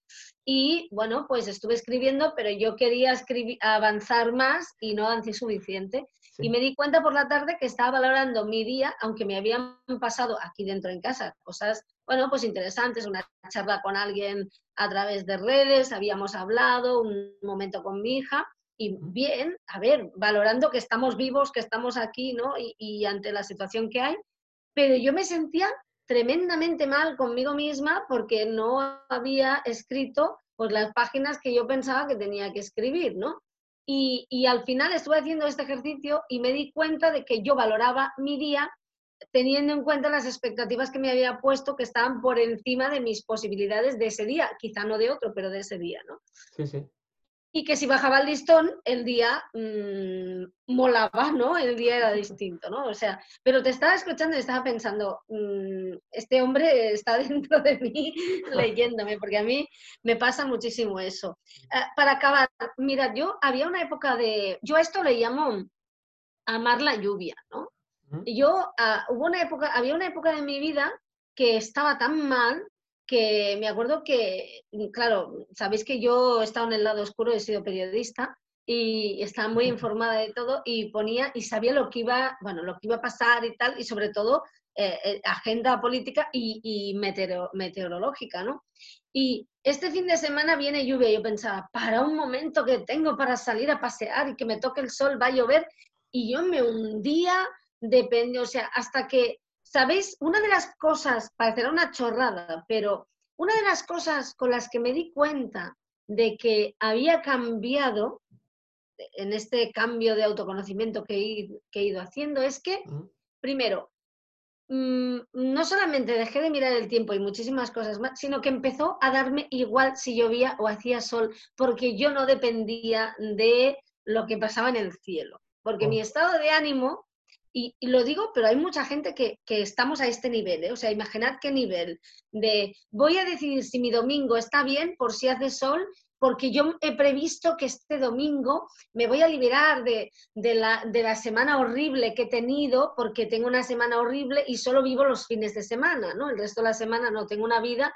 y, bueno, pues estuve escribiendo, pero yo quería escribir, avanzar más y no avancé suficiente. Y me di cuenta por la tarde que estaba valorando mi día, aunque me habían pasado aquí dentro en casa cosas, bueno, pues interesantes, una charla con alguien a través de redes, habíamos hablado, un momento con mi hija, y bien, a ver, valorando que estamos vivos, que estamos aquí, ¿no? Y, ante la situación que hay, pero yo me sentía tremendamente mal conmigo misma porque no había escrito pues las páginas que yo pensaba que tenía que escribir, ¿no? Y, al final estuve haciendo este ejercicio y me di cuenta de que yo valoraba mi día teniendo en cuenta las expectativas que me había puesto que estaban por encima de mis posibilidades de ese día, quizá no de otro, pero de ese día, ¿no? Sí, sí y que si bajaba el listón, el día mmm, molaba, ¿no? El día era distinto, ¿no? O sea, pero te estaba escuchando y estaba pensando, mmm, este hombre está dentro de mí leyéndome, porque a mí me pasa muchísimo eso. Uh, para acabar, mira, yo había una época de, yo a esto le llamo amar la lluvia, ¿no? Yo, uh, hubo una época, había una época de mi vida que estaba tan mal que me acuerdo que, claro, sabéis que yo he estado en el lado oscuro, he sido periodista y estaba muy informada de todo y ponía y sabía lo que iba, bueno, lo que iba a pasar y tal, y sobre todo eh, eh, agenda política y, y meteorológica, ¿no? Y este fin de semana viene lluvia y yo pensaba, para un momento que tengo para salir a pasear y que me toque el sol, va a llover, y yo me hundía, depende, o sea, hasta que ¿Sabéis? Una de las cosas, parecerá una chorrada, pero una de las cosas con las que me di cuenta de que había cambiado en este cambio de autoconocimiento que he, ido haciendo es que, primero, mm, no solamente dejé de mirar el tiempo y muchísimas cosas más, sino que empezó a darme igual si llovía o hacía sol, porque yo no dependía de lo que pasaba en el cielo, porque mi oh. estado de ánimo y, lo digo, pero hay mucha gente que, estamos a este nivel, ¿eh? o sea, imaginad qué nivel de voy a decidir si mi domingo está bien por si hace sol, porque yo he previsto que este domingo me voy a liberar de, la, de la semana horrible que he tenido, porque tengo una semana horrible y solo vivo los fines de semana, ¿no? El resto de la semana no, tengo una vida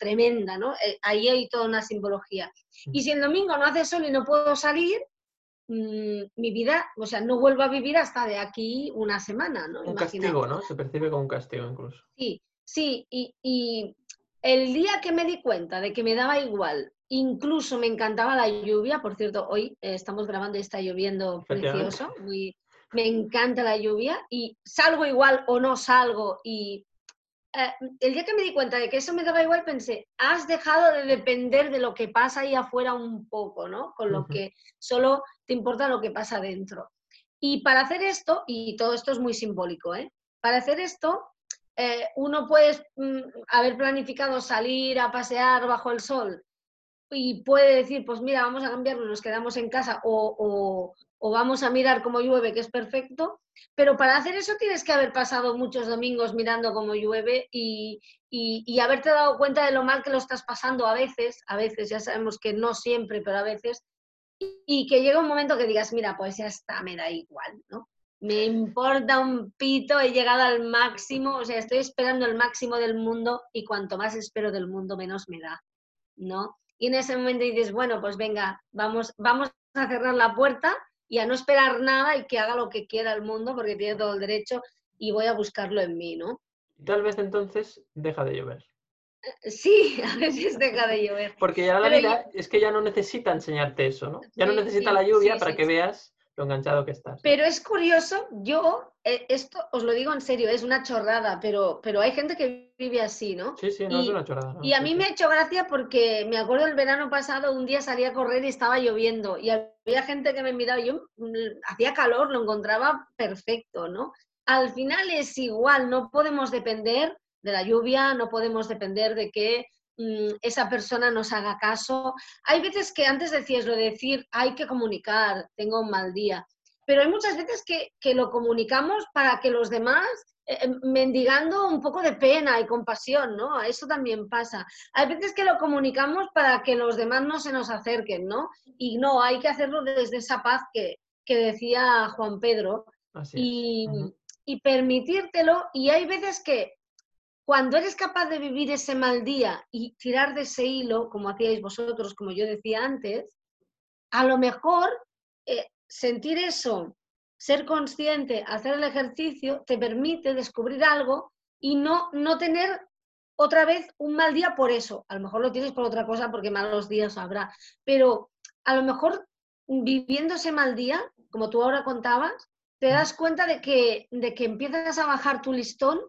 tremenda, ¿no? Eh, ahí hay toda una simbología. Y si el domingo no hace sol y no puedo salir, Mm, mi vida, o sea, no vuelvo a vivir hasta de aquí una semana, ¿no? Un castigo, ¿no? Se percibe como un castigo incluso. Sí, sí, y, el día que me di cuenta de que me daba igual, incluso me encantaba la lluvia, por cierto, hoy eh, estamos grabando y está lloviendo precioso, me encanta la lluvia y salgo igual o no salgo y eh, el día que me di cuenta de que eso me daba igual, pensé, has dejado de depender de lo que pasa ahí afuera un poco, ¿no? Con lo que solo te importa lo que pasa dentro. Y para hacer esto, y todo esto es muy simbólico, ¿eh? Para hacer esto, eh, uno puede mm, haber planificado salir a pasear bajo el sol y puede decir, pues mira, vamos a cambiarlo, nos quedamos en casa o, o vamos a mirar cómo llueve, que es perfecto, pero para hacer eso tienes que haber pasado muchos domingos mirando cómo llueve y, y, haberte dado cuenta de lo mal que lo estás pasando a veces, a veces, ya sabemos que no siempre, pero a veces, y, que llega un momento que digas, mira, pues ya está, me da igual, ¿no? Me importa un pito, he llegado al máximo, o sea, estoy esperando el máximo del mundo y cuanto más espero del mundo, menos me da, ¿no? Y en ese momento dices, bueno, pues venga, vamos, vamos a cerrar la puerta y a no esperar nada y que haga lo que quiera el mundo porque tiene todo el derecho y voy a buscarlo en mí, ¿no? Tal vez entonces deja de llover. Eh, sí, a veces deja de llover. Porque ya la vida es que ya no necesita enseñarte eso, ¿no? Ya no necesita la lluvia para que veas lo enganchado que estás. Pero es curioso, yo, eh, esto os lo digo en serio, es una chorrada, pero, pero hay gente que vive así, ¿no? Sí, sí, no es una chorrada. Y a mí me ha hecho gracia porque me acuerdo el verano pasado, un día salí a correr y estaba lloviendo y había gente que me miraba, yo mm, hacía calor, lo encontraba perfecto, ¿no? Al final es igual, no podemos depender de la lluvia, no podemos depender de que esa persona nos haga caso. Hay veces que antes decías lo de decir, hay que comunicar, tengo un mal día, pero hay muchas veces que, lo comunicamos para que los demás, eh, eh, mendigando un poco de pena y compasión, ¿no? Eso también pasa. Hay veces que lo comunicamos para que los demás no se nos acerquen, ¿no? Y no, hay que hacerlo desde esa paz que, decía Juan Pedro. y, y permitírtelo. Y hay veces que cuando eres capaz de vivir ese mal día y tirar de ese hilo, como hacíais vosotros, como yo decía antes, a lo mejor eh, sentir eso, ser consciente, hacer el ejercicio, te permite descubrir algo y no, no tener otra vez un mal día por eso. A lo mejor lo tienes por otra cosa porque malos días habrá, pero a lo mejor viviendo ese mal día, como tú ahora contabas, te das cuenta de que, de que empiezas a bajar tu listón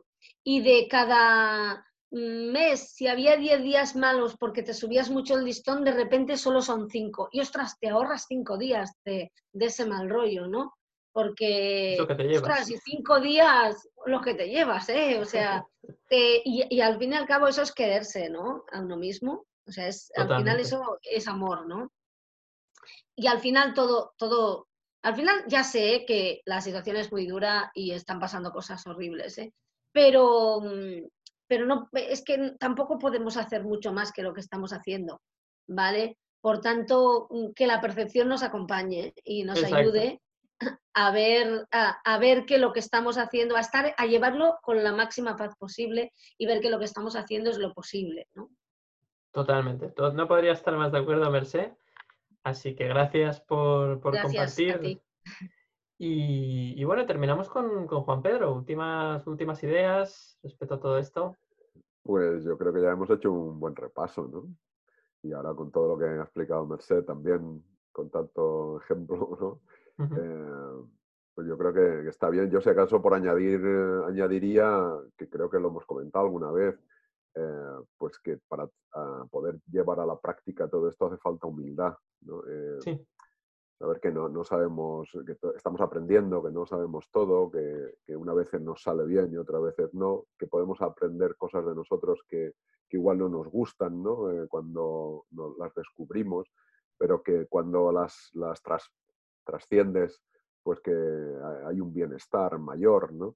y de cada mes, si había 10 días malos porque te subías mucho el listón, de repente solo son 5. Y ostras, te ahorras 5 días de, ese mal rollo, ¿no? porque, ostras, y cinco días los que te llevas, ¿eh? O sea, y, al fin y al cabo eso es quererse, ¿no? A uno mismo. O sea, es, al final eso es amor, ¿no? Y al final todo, todo, al final ya sé que la situación es muy dura y están pasando cosas horribles, ¿eh? Pero, mm, pero no, es que tampoco podemos hacer mucho más que lo que estamos haciendo, ¿vale? Por tanto, mm, que la percepción nos acompañe y nos ayude a ver, a, ver que lo que estamos haciendo, a estar, a llevarlo con la máxima paz posible y ver que lo que estamos haciendo es lo posible, ¿no? Totalmente. No podría estar más de acuerdo, Merced. Así que gracias por, compartir. Y, bueno, terminamos con, Juan Pedro. Últimas, últimas ideas respecto a todo esto. Pues yo creo que ya hemos hecho un buen repaso, ¿no? Y ahora con todo lo que ha explicado Merced también, con tanto ejemplo, ¿no? Eh, pues yo creo que, está bien. Yo, si acaso, por añadir, eh, añadiría, que creo que lo hemos comentado alguna vez, eh, pues que para ah, poder llevar a la práctica todo esto hace falta humildad. ¿no? sí. Saber que no, no sabemos, que estamos aprendiendo, que no sabemos todo, que, que, una vez nos sale bien y otra veces no, que podemos aprender cosas de nosotros que, que igual no nos gustan ¿no? cuando las descubrimos, pero que cuando las, las tras, trasciendes, pues que hay un bienestar mayor, ¿no?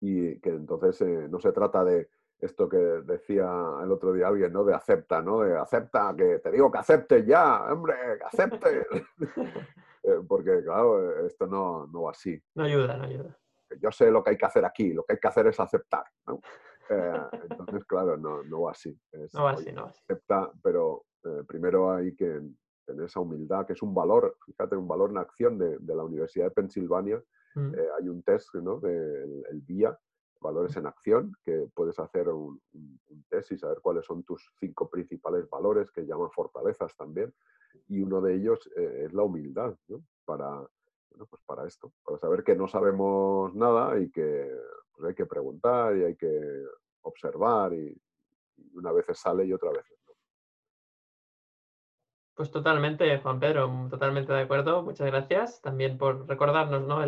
Y que entonces eh, no se trata de esto que decía el otro día alguien, ¿no? De acepta, ¿no? De acepta, que te digo que acepte ya, hombre, que acepte. Eh, porque, claro, esto no, no va así. No ayuda, no ayuda. Yo sé lo que hay que hacer aquí, lo que hay que hacer es aceptar, ¿no? Eh, entonces, claro, no, no va así. no va así, no va así. Acepta, pero primero hay que tener esa humildad, que es un valor, fíjate, un valor en acción de, la Universidad de Pensilvania. Mm. Eh, hay un test, ¿no? Del el VIA, valores en acción, que puedes hacer un, test y saber cuáles son tus cinco principales valores, que llaman fortalezas también. Y uno de ellos eh, es la humildad, ¿no? Para, pues para esto, para saber que no sabemos nada y que pues hay que preguntar y hay que observar y, una vez sale y otra vez pues totalmente, Juan Pedro, totalmente de acuerdo. Muchas gracias también por recordarnos ¿no?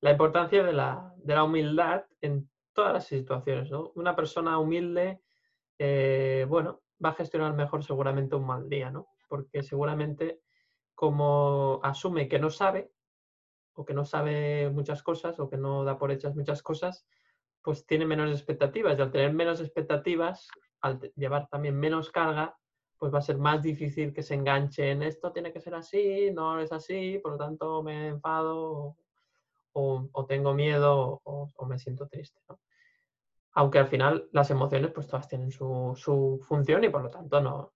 la importancia de la, humildad en todas las situaciones. ¿no? Una persona humilde, eh, bueno, va a gestionar mejor seguramente un mal día, ¿no? Porque seguramente como asume que no sabe, o que no sabe muchas cosas, o que no da por hechas muchas cosas, pues tiene menos expectativas. Y al tener menos expectativas, al llevar también menos carga, pues va a ser más difícil que se enganche en esto tiene que ser así, no es así, por lo tanto me enfado o, tengo miedo o, me siento triste. Aunque al final las emociones pues todas tienen su, función y por lo tanto no,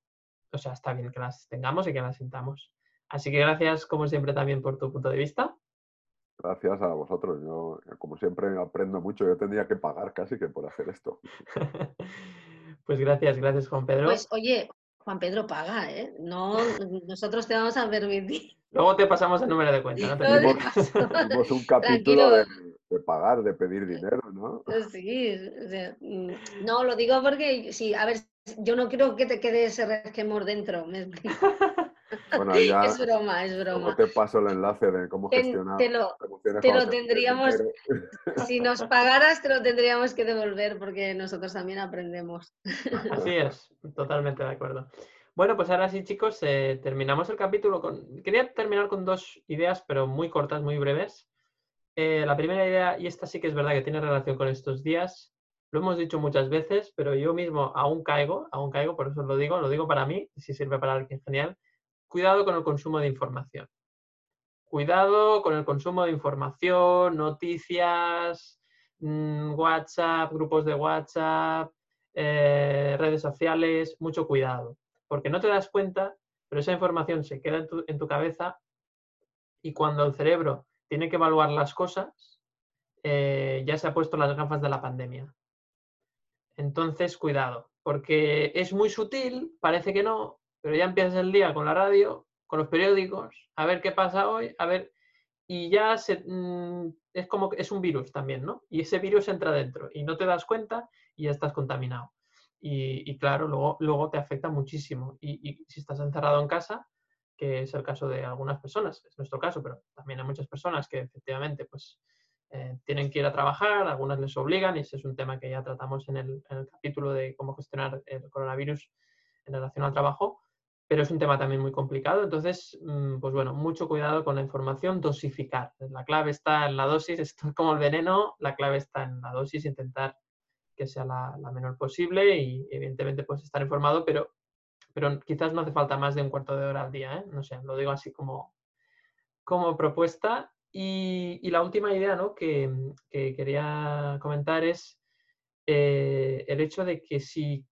o sea, está bien que las tengamos y que las sintamos. Así que gracias como siempre también por tu punto de vista. Gracias a vosotros. Yo, como siempre, aprendo mucho. Yo tendría que pagar casi que por hacer esto. pues gracias, gracias Juan Pedro. Pues oye, Juan Pedro paga, ¿eh? No, nosotros te vamos a permitir. Luego te pasamos el número de cuenta. No tenemos un capítulo de, pagar, de pedir dinero, ¿no? Sí, mm, no, lo digo porque, sí, a ver, yo no quiero que te quede ese resquemor dentro, ¿me Bueno, ya es broma, es broma. te paso el enlace de cómo gestionar. Te lo, te lo tendríamos, si nos pagaras, te lo tendríamos que devolver porque nosotros también aprendemos. Así es, totalmente de acuerdo. Bueno, pues ahora sí, chicos, eh, terminamos el capítulo con. Quería terminar con dos ideas, pero muy cortas, muy breves. Eh, la primera idea, y esta sí que es verdad que tiene relación con estos días, lo hemos dicho muchas veces, pero yo mismo aún caigo, aún caigo, por eso lo digo, lo digo para mí, si sirve para alguien genial, cuidado con el consumo de información. Cuidado con el consumo de información, noticias, mm, WhatsApp, grupos de WhatsApp, eh, redes sociales, mucho cuidado, porque no te das cuenta, pero esa información se queda en tu, cabeza y cuando el cerebro tiene que evaluar las cosas, eh, ya se ha puesto las gafas de la pandemia. Entonces, cuidado, porque es muy sutil, parece que no, pero ya empiezas el día con la radio, con los periódicos, a ver qué pasa hoy, a ver, y ya se, mm, es como es un virus también, ¿no? Y ese virus entra dentro y no te das cuenta y ya estás contaminado. Y, claro, luego, luego te afecta muchísimo. Y, si estás encerrado en casa, que es el caso de algunas personas, es nuestro caso, pero también hay muchas personas que efectivamente pues, eh, tienen que ir a trabajar, algunas les obligan, y ese es un tema que ya tratamos en el, en el capítulo de cómo gestionar el coronavirus en relación al trabajo, pero es un tema también muy complicado. Entonces, mm, pues bueno, mucho cuidado con la información, dosificar. La clave está en la dosis, esto es como el veneno, la clave está en la dosis, intentar que sea la, menor posible y evidentemente pues estar informado, pero, pero quizás no hace falta más de un cuarto de hora al día, ¿eh? no sé, lo digo así como, como propuesta. Y, la última idea ¿no? que, quería comentar es eh, el hecho de que si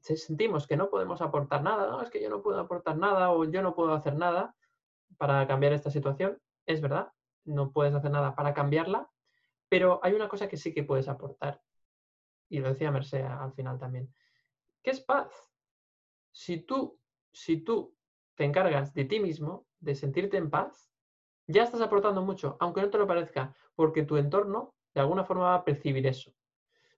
sentimos que no podemos aportar nada, no, es que yo no puedo aportar nada o yo no puedo hacer nada para cambiar esta situación, es verdad, no puedes hacer nada para cambiarla, pero hay una cosa que sí que puedes aportar y lo decía Merced al final también, ¿qué es paz? Si tú, si tú te encargas de ti mismo, de sentirte en paz, ya estás aportando mucho, aunque no te lo parezca, porque tu entorno de alguna forma va a percibir eso,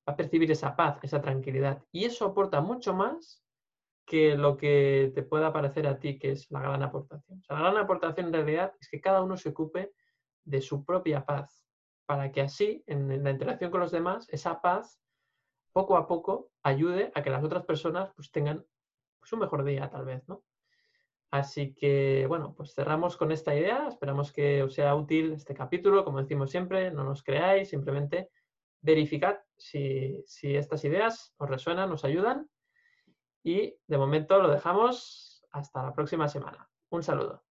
va a percibir esa paz, esa tranquilidad, y eso aporta mucho más que lo que te pueda parecer a ti que es la gran aportación. la gran aportación en realidad es que cada uno se ocupe de su propia paz, para que así, en la interacción con los demás, esa paz poco a poco ayude a que las otras personas pues tengan pues, un mejor día tal vez, ¿no? Así que, bueno, pues cerramos con esta idea. Esperamos que os sea útil este capítulo. Como decimos siempre, no nos creáis, simplemente verificad si, si estas ideas os resuenan, os ayudan. Y de momento lo dejamos hasta la próxima semana. Un saludo.